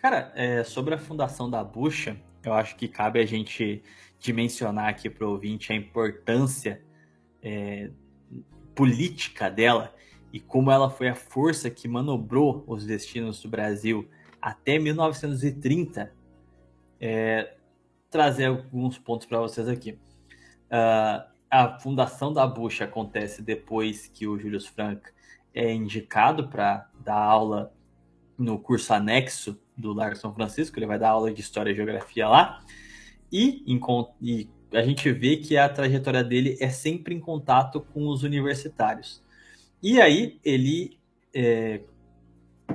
Cara, é, sobre a fundação da Bucha, eu acho que cabe a gente dimensionar aqui para o ouvinte a importância é, política dela e como ela foi a força que manobrou os destinos do Brasil até 1930. É, trazer alguns pontos para vocês aqui. Ah, a fundação da Bucha acontece depois que o Julius Frank é indicado para dar aula no curso anexo do Largo São Francisco, ele vai dar aula de História e Geografia lá, e, em e a gente vê que a trajetória dele é sempre em contato com os universitários. E aí ele é,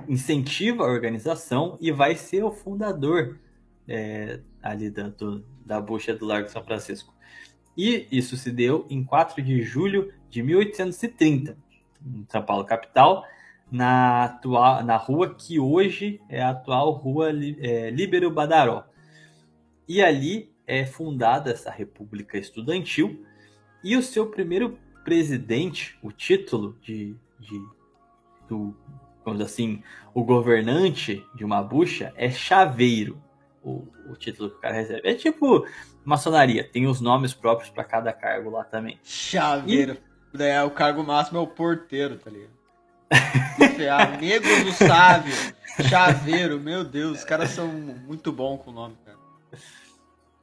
incentiva a organização e vai ser o fundador é, ali da, da bucha do Largo São Francisco. E isso se deu em 4 de julho de 1830, em São Paulo, capital, na, atual, na rua que hoje é a atual rua é, Líbero Badaró. E ali é fundada essa República Estudantil e o seu primeiro presidente, o título de, de do, vamos assim, o governante de uma bucha é chaveiro, o, o título que o cara recebe. É tipo maçonaria, tem os nomes próprios para cada cargo lá também. Chaveiro. É, o cargo máximo é o porteiro, tá ligado? É, Amigos do sábio. Chaveiro, meu Deus, os caras são muito bons com o nome, cara.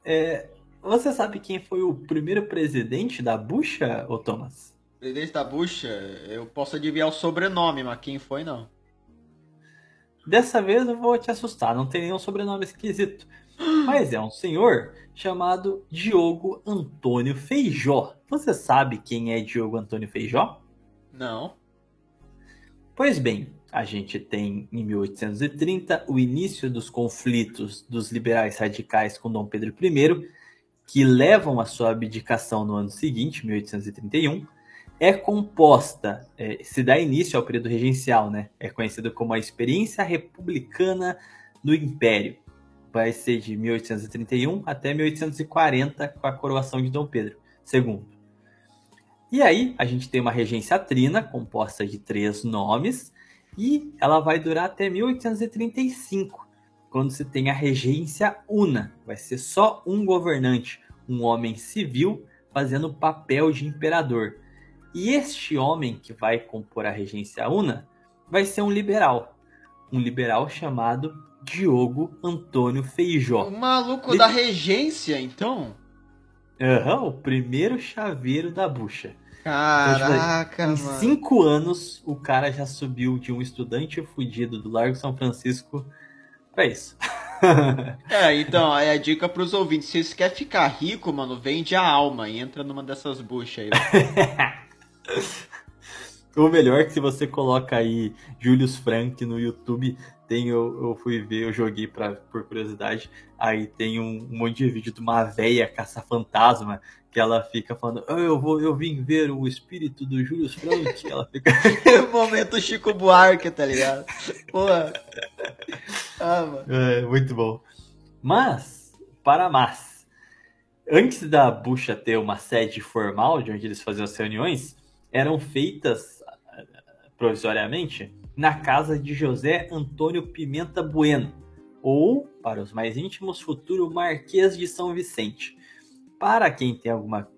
É, você sabe quem foi o primeiro presidente da bucha, ô Thomas? Presidente da bucha, eu posso adivinhar o sobrenome, mas quem foi não. Dessa vez eu vou te assustar, não tem nenhum sobrenome esquisito. Mas é um senhor chamado Diogo Antônio Feijó. Você sabe quem é Diogo Antônio Feijó? Não. Pois bem, a gente tem em 1830 o início dos conflitos dos liberais radicais com Dom Pedro I, que levam à sua abdicação no ano seguinte, 1831. É composta, é, se dá início ao período regencial, né? É conhecido como a experiência republicana no Império. Vai ser de 1831 até 1840 com a coroação de Dom Pedro II. E aí, a gente tem uma regência trina, composta de três nomes, e ela vai durar até 1835, quando se tem a regência una. Vai ser só um governante, um homem civil, fazendo o papel de imperador. E este homem que vai compor a regência una vai ser um liberal. Um liberal chamado Diogo Antônio Feijó. O maluco Ele- da regência, então? Aham, o primeiro chaveiro da bucha. Caraca, Em mano. cinco anos, o cara já subiu de um estudante fudido do Largo São Francisco pra isso. É, então, aí a dica pros ouvintes. Se vocês querem ficar rico, mano, vende a alma e entra numa dessas buchas aí. O melhor é que se você coloca aí Julius Frank no YouTube, tem eu, eu fui ver, eu joguei pra, por curiosidade, aí tem um, um monte de vídeo de uma véia caça-fantasma que ela fica falando, "Ah, eu vou, eu vim ver o espírito do Julius Frank, ela fica Momento Chico Buarque, tá ligado? Porra. Ah, mano. É, muito bom. Mas, para mais, antes da Bucha ter uma sede formal de onde eles faziam as reuniões, eram feitas provisoriamente na casa de José Antônio Pimenta Bueno, ou, para os mais íntimos, futuro Marquês de São Vicente. Para quem tem alguma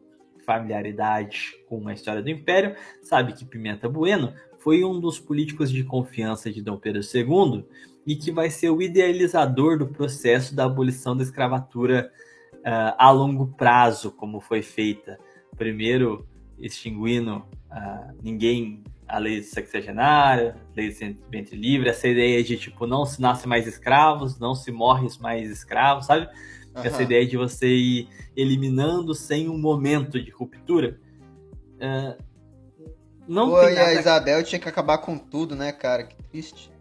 familiaridade com a história do Império, sabe que Pimenta Bueno foi um dos políticos de confiança de Dom Pedro II e que vai ser o idealizador do processo da abolição da escravatura ah, a longo prazo, como foi feita. Primeiro, extinguindo ah, ninguém, a lei sexagenária, lei de ventre livre, essa ideia de tipo, não se nasce mais escravos, não se morre mais escravos, sabe? Essa Aham. ideia de você ir eliminando sem um momento de ruptura. Ah, não Pô, tem e a Isabel tinha que acabar com tudo, né, cara? Que triste.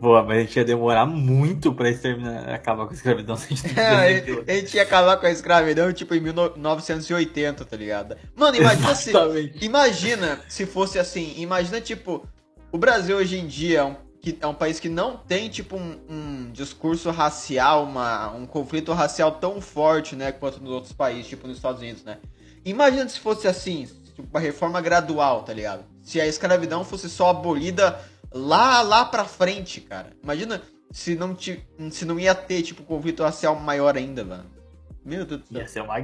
Boa, mas a gente ia demorar muito pra exterminar, acabar com a escravidão se a gente É, aquilo. a gente ia acabar com a escravidão, tipo, em 1980, tá ligado? Mano, imagina se... Imagina se fosse assim, imagina tipo, o Brasil hoje em dia é um, que é um país que não tem tipo um, um discurso racial, uma, um conflito racial tão forte, né, quanto nos outros países, tipo nos Estados Unidos, né? Imagina se fosse assim, tipo uma reforma gradual, tá ligado? Se a escravidão fosse só abolida lá lá pra frente, cara. Imagina se não ti, se não ia ter tipo conflito racial maior ainda, mano. Meu Deus do céu. Ia ser uma.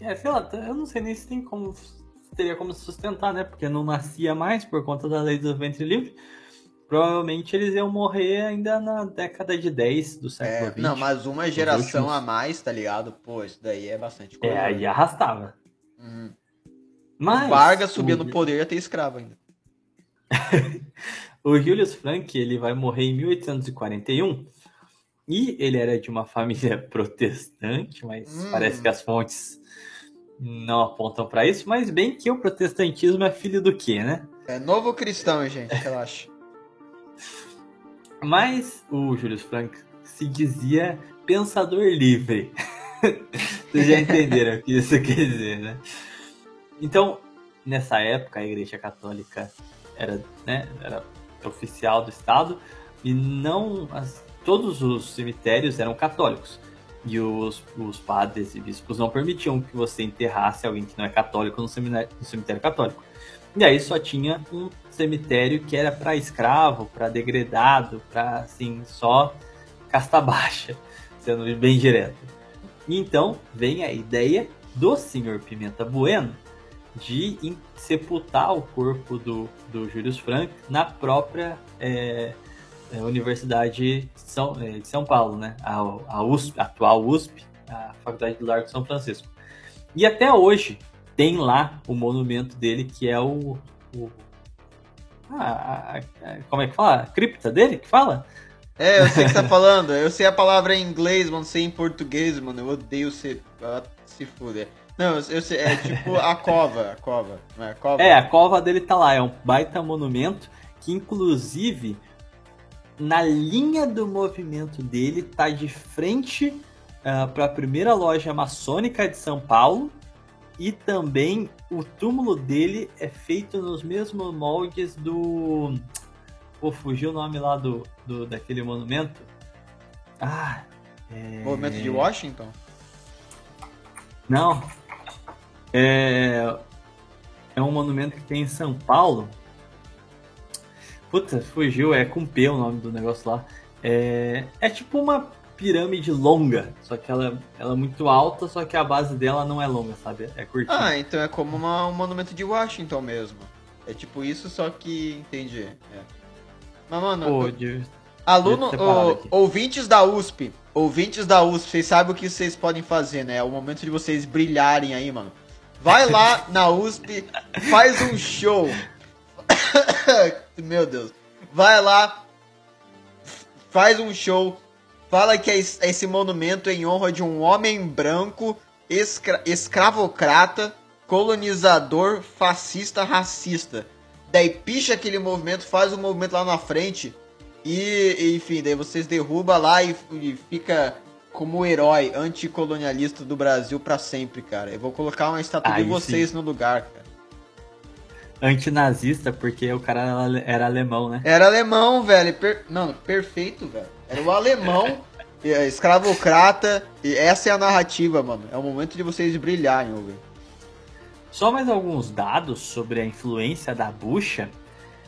É, sei lá, eu não sei nem se tem como. Teria como sustentar, né? Porque não nascia mais por conta da lei do ventre livre. Provavelmente eles iam morrer ainda na década de 10 do século É, não, mas uma geração a mais, tá ligado? Pô, isso daí é bastante coisa. É, aí arrastava. Uhum. Mas. Vargas subia o- no poder ia ter escravo ainda. O Julius Frank ele vai morrer em 1841 e ele era de uma família protestante, mas Hum. parece que as fontes não apontam para isso. Mas bem que o protestantismo é filho do quê, né? É novo cristão, gente, relaxa. Mas o Julius Frank se dizia pensador livre. Vocês já entenderam o que isso quer dizer, né? Então, nessa época, a Igreja Católica era, né, era oficial do Estado e não as- todos os cemitérios eram católicos. E os, os padres e bispos não permitiam que você enterrasse alguém que não é católico no cemitério, no cemitério católico. E aí só tinha um cemitério que era para escravo, para degradado, para assim, só casta baixa, sendo bem direto. E então vem a ideia do senhor Pimenta Bueno de sepultar o corpo do, do Julius Frank na própria é, é, Universidade de São, é, de São Paulo, né? A, a USP, a atual USP, a Faculdade do Largo de São Francisco. E até hoje tem lá o monumento dele, que é o. o- a- a- como é que fala? A cripta dele que fala? É, eu sei o que você tá falando. Eu sei a palavra em inglês, mano, sei em português, mano. Eu odeio ser. ah, Se fuder. Não, eu, sei, é tipo a cova, a cova. Não é a cova? É, a cova dele tá lá, é um baita monumento que inclusive na linha do movimento dele tá de frente para a primeira loja maçônica de São Paulo e também o túmulo dele é feito nos mesmos moldes do Pô, fugiu o nome lá do, do daquele monumento. Ah, é... Movimento de Washington? Não. É. É um monumento que tem em São Paulo. Puta, fugiu, é com P o nome do negócio lá. É, é tipo uma pirâmide longa, só que ela, ela é muito alta, só que a base dela não é longa, sabe? É curtinha. Ah, então é como uma- um monumento de Washington mesmo. É tipo isso, só que. Entendi. É. Mas, mano, Pô, de- Aluno, ouvintes da USP, ouvintes da USP, vocês sabem o que vocês podem fazer, né? É o momento de vocês brilharem aí, mano. Vai lá na USP, faz um show. Meu Deus. Vai lá, faz um show, fala que é es- esse monumento em honra de um homem branco, escra escravocrata, colonizador, fascista, racista. Daí picha aquele movimento, faz um movimento lá na frente e, enfim, daí vocês derrubam lá e, e fica como herói anticolonialista do Brasil pra sempre, cara. Eu vou colocar uma estátua de Aí vocês no lugar, cara. Antinazista, porque o cara era- alemão, né? Era alemão, velho. Per... Não, perfeito, velho. Era o alemão, é, escravocrata. E essa é a narrativa, mano. É o momento de vocês brilharem, velho. Só mais alguns dados sobre a influência da bucha.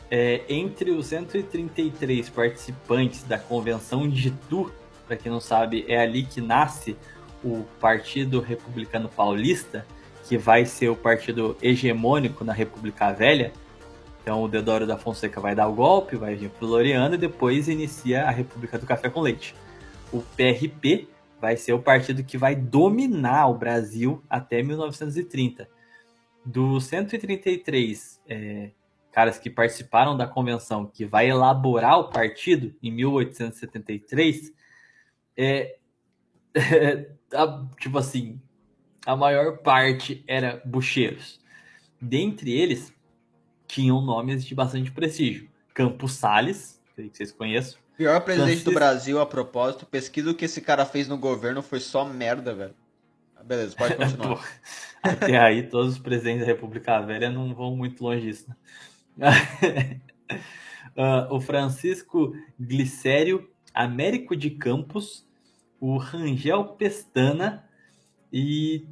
É, entre os 133 participantes da Convenção de Itu, para quem não sabe, é ali que nasce o Partido Republicano Paulista, que vai ser o partido hegemônico na República Velha. Então o Deodoro da Fonseca vai dar o golpe, vai vir pro Floriano e depois inicia a República do Café com Leite. O PRP vai ser o partido que vai dominar o Brasil até 1930 dos 133 é, caras que participaram da convenção que vai elaborar o partido em 1873, é, a- tipo assim, a maior parte era bucheiros. Dentre eles, tinham nomes de bastante prestígio. Campos Salles, que vocês conhecem, Pior presidente do Francisco- Brasil, a propósito, pesquisa o que esse cara fez no governo foi só merda, velho. Ah, Beleza, pode continuar. Até aí, todos os presidentes da República Velha não vão muito longe disso. né? Ah, o Francisco Glicério Américo de Campos, o Rangel Pestana e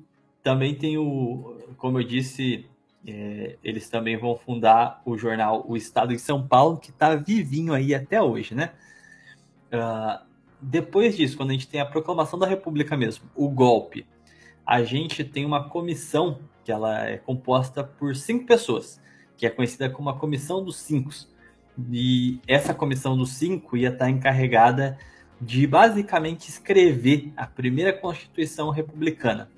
também tem o, como eu disse, é, eles também vão fundar o jornal O Estado de São Paulo, que está vivinho aí até hoje, né? Ah, depois disso, quando a gente tem a proclamação da República mesmo, o golpe, a gente tem uma comissão que ela é composta por cinco pessoas, que é conhecida como a Comissão dos Cinco. E essa Comissão dos Cinco ia estar encarregada de basicamente escrever a primeira Constituição Republicana.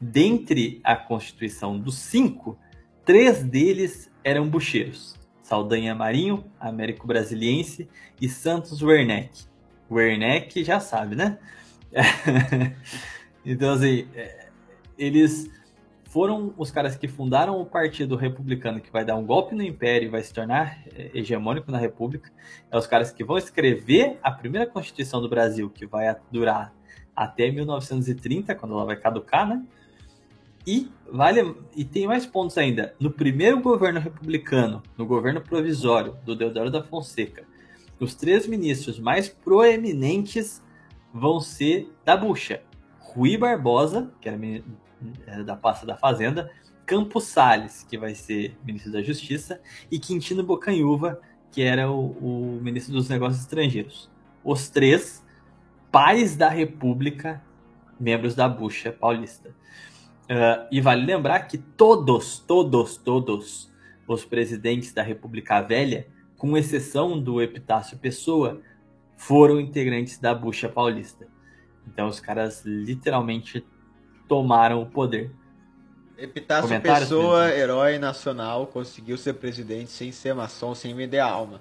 Dentre a Constituição dos cinco, três deles eram bucheiros. Saldanha Marinho, Américo Brasiliense e Santos Werneck. Werneck já sabe, né? então, assim, é, eles foram os caras que fundaram o Partido Republicano, que vai dar um golpe no Império e vai se tornar é, hegemônico na República. É os caras que vão escrever a primeira Constituição do Brasil, que vai durar até 1930, quando ela vai caducar, né? E vale e tem mais pontos ainda. No primeiro governo republicano, no governo provisório do Deodoro da Fonseca, os três ministros mais proeminentes vão ser da bucha. Rui Barbosa, que era da pasta da Fazenda, Campos Salles, que vai ser ministro da Justiça, e Quintino Bocanhuva, que era o, o ministro dos Negócios Estrangeiros. Os três pais da República, membros da bucha paulista. Ah, e vale lembrar que todos, todos, todos os presidentes da República Velha, com exceção do Epitácio Pessoa, foram integrantes da bucha paulista. Então os caras literalmente tomaram o poder. Epitácio Pessoa, herói nacional, conseguiu ser presidente sem ser maçom, sem vender a alma.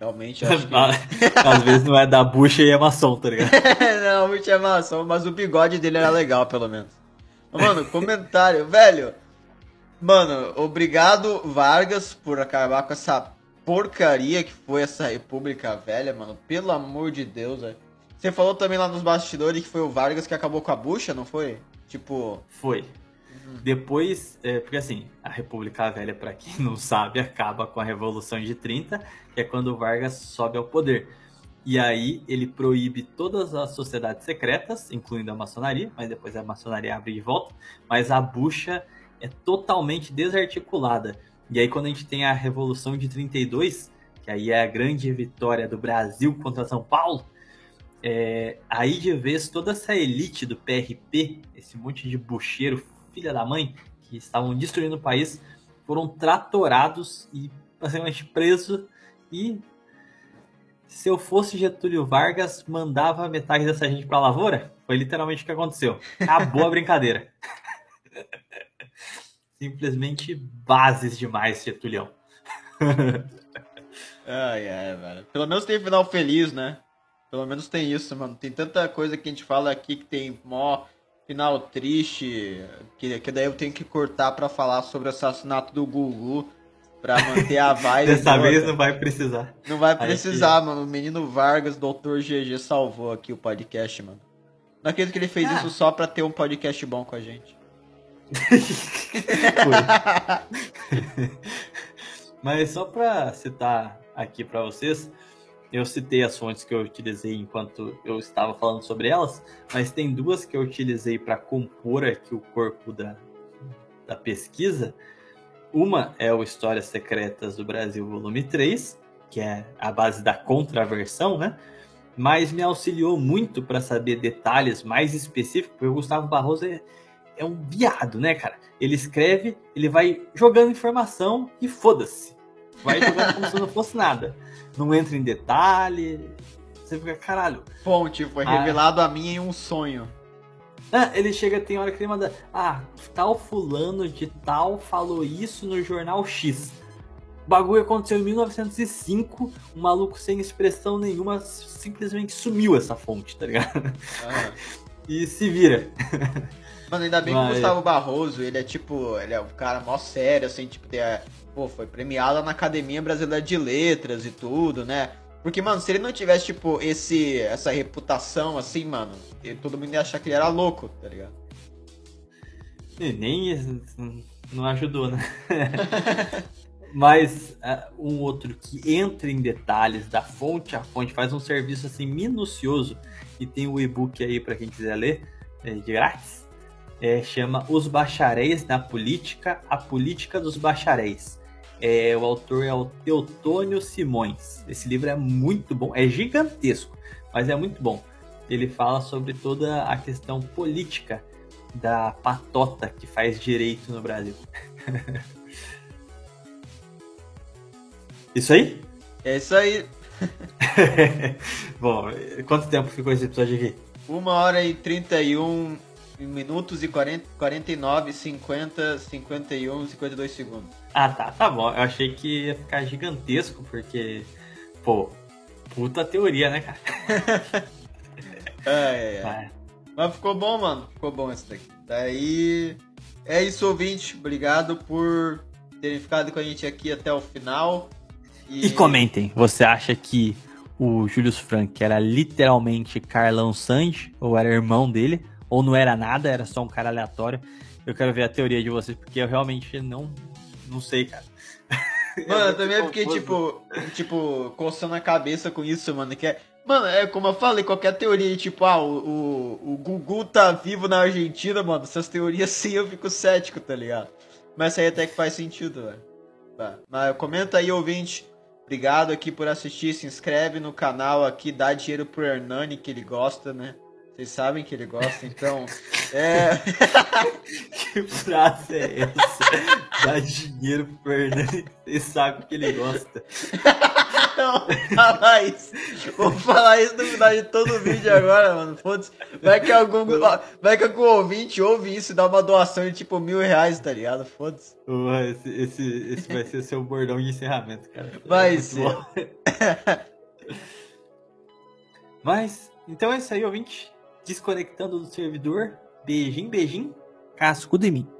Realmente acho que. Às vezes não é da bucha e é maçom, tá ligado? não, muito é maçom, mas o bigode dele era legal, pelo menos. Mano, comentário, velho. Mano, obrigado, Vargas, por acabar com essa porcaria que foi essa República Velha, mano. Pelo amor de Deus, velho. Você falou também lá nos bastidores que foi o Vargas que acabou com a bucha, não foi? Tipo. Foi. Depois, é, porque assim, a República Velha, pra quem não sabe, acaba com a Revolução de 30, que é quando o Vargas sobe ao poder. E aí ele proíbe todas as sociedades secretas, incluindo a maçonaria, mas depois a maçonaria abre de volta, mas a bucha é totalmente desarticulada. E aí quando a gente tem a Revolução de 32, que aí é a grande vitória do Brasil contra São Paulo, é, aí de vez toda essa elite do PRP, esse monte de bucheiro filha da mãe, que estavam destruindo o país, foram tratorados e basicamente presos e se eu fosse Getúlio Vargas, mandava metade dessa gente pra lavoura? Foi literalmente o que aconteceu. Acabou a brincadeira. Simplesmente bases demais, Getúlio. Ai, ai, velho. Pelo menos tem final feliz, né? Pelo menos tem isso, mano. Tem tanta coisa que a gente fala aqui que tem mó final triste, que, que daí eu tenho que cortar pra falar sobre o assassinato do Gugu, pra manter a vibe. Dessa vez não vai precisar. Não vai Aí precisar, mano. O menino Vargas, Dr. GG, salvou aqui o podcast, mano. Não acredito que ele fez Ah. isso só pra ter um podcast bom com a gente. Mas só para citar aqui para vocês, eu citei as fontes que eu utilizei enquanto eu estava falando sobre elas, mas tem duas que eu utilizei para compor aqui o corpo da, da pesquisa. Uma é o Histórias Secretas do Brasil, volume 3, que é a base da contraversão, né? Mas me auxiliou muito para saber detalhes mais específicos, porque o Gustavo Barroso é, é um viado, né, cara? Ele escreve, ele vai jogando informação e foda-se. Vai jogando como se não fosse nada. Não entra em detalhe. Você fica, caralho. Fonte, foi Ah. revelado a mim em um sonho. Ah, ele chega, tem hora que ele manda. Ah, tal fulano de tal falou isso no jornal X. O bagulho aconteceu em 1905, um maluco sem expressão nenhuma simplesmente sumiu essa fonte, tá ligado? Ah. E se vira. Mano, ainda bem que o Gustavo Barroso, ele é tipo, ele é um cara mó sério, assim, tipo, tem, é, pô, foi premiado na Academia Brasileira de Letras e tudo, né? Porque, mano, se ele não tivesse, tipo, esse, essa reputação, assim, mano, todo mundo ia achar que ele era louco, tá ligado? E nem não ajudou, né? Mas ah, um outro que entra em detalhes da fonte, a fonte faz um serviço assim minucioso e tem o e-book aí para quem quiser ler, é, de grátis. É, chama Os Bacharéis na Política, a Política dos Bacharéis. É, o autor é o Teotônio Simões. Esse livro é muito bom, é gigantesco, mas é muito bom. Ele fala sobre toda a questão política da patota que faz direito no Brasil. Isso aí? É isso aí. Bom, quanto tempo ficou esse episódio aqui? Uma hora e 31 minutos e 40, 49, 50, 51, 52 segundos. Ah, tá, tá bom. Eu achei que ia ficar gigantesco, porque, pô, puta teoria, né, cara? É, é, é. Mas ficou bom, mano. Ficou bom esse daqui. Daí. É isso, ouvinte. Obrigado por terem ficado com a gente aqui até o final. E comentem, você acha que o Julius Frank era literalmente Carlão Sanji, ou era irmão dele, ou não era nada, era só um cara aleatório? Eu quero ver a teoria de vocês, porque eu realmente não, não sei, cara. Mano, eu também fiquei, tipo, tipo, coçando a cabeça com isso, mano. Que é... Mano, é como eu falei, qualquer teoria, tipo, ah, o, o, o Gugu tá vivo na Argentina, mano. Essas teorias sim eu fico cético, tá ligado? Mas isso aí até que faz sentido, velho. Tá. Mas comenta aí, ouvinte. Obrigado aqui por assistir. Se inscreve no canal aqui, dá dinheiro pro Hernani, que ele gosta, né? Vocês sabem que ele gosta, então. É. Que frase é essa? Dá dinheiro pro Fernando, você sabe que ele gosta. Não, fala isso. Vou falar isso no final de todo vídeo agora, mano. Foda-se. Vai que algum. Vai que algum ouvinte ouve isso e dá uma doação de tipo mil reais, tá ligado? Foda-se. Esse, esse, esse vai ser seu bordão de encerramento, cara. Vai É ser. Mas, então é isso aí, ouvinte. Desconectando do servidor. Beijinho, beijinho. Cascudo em mim.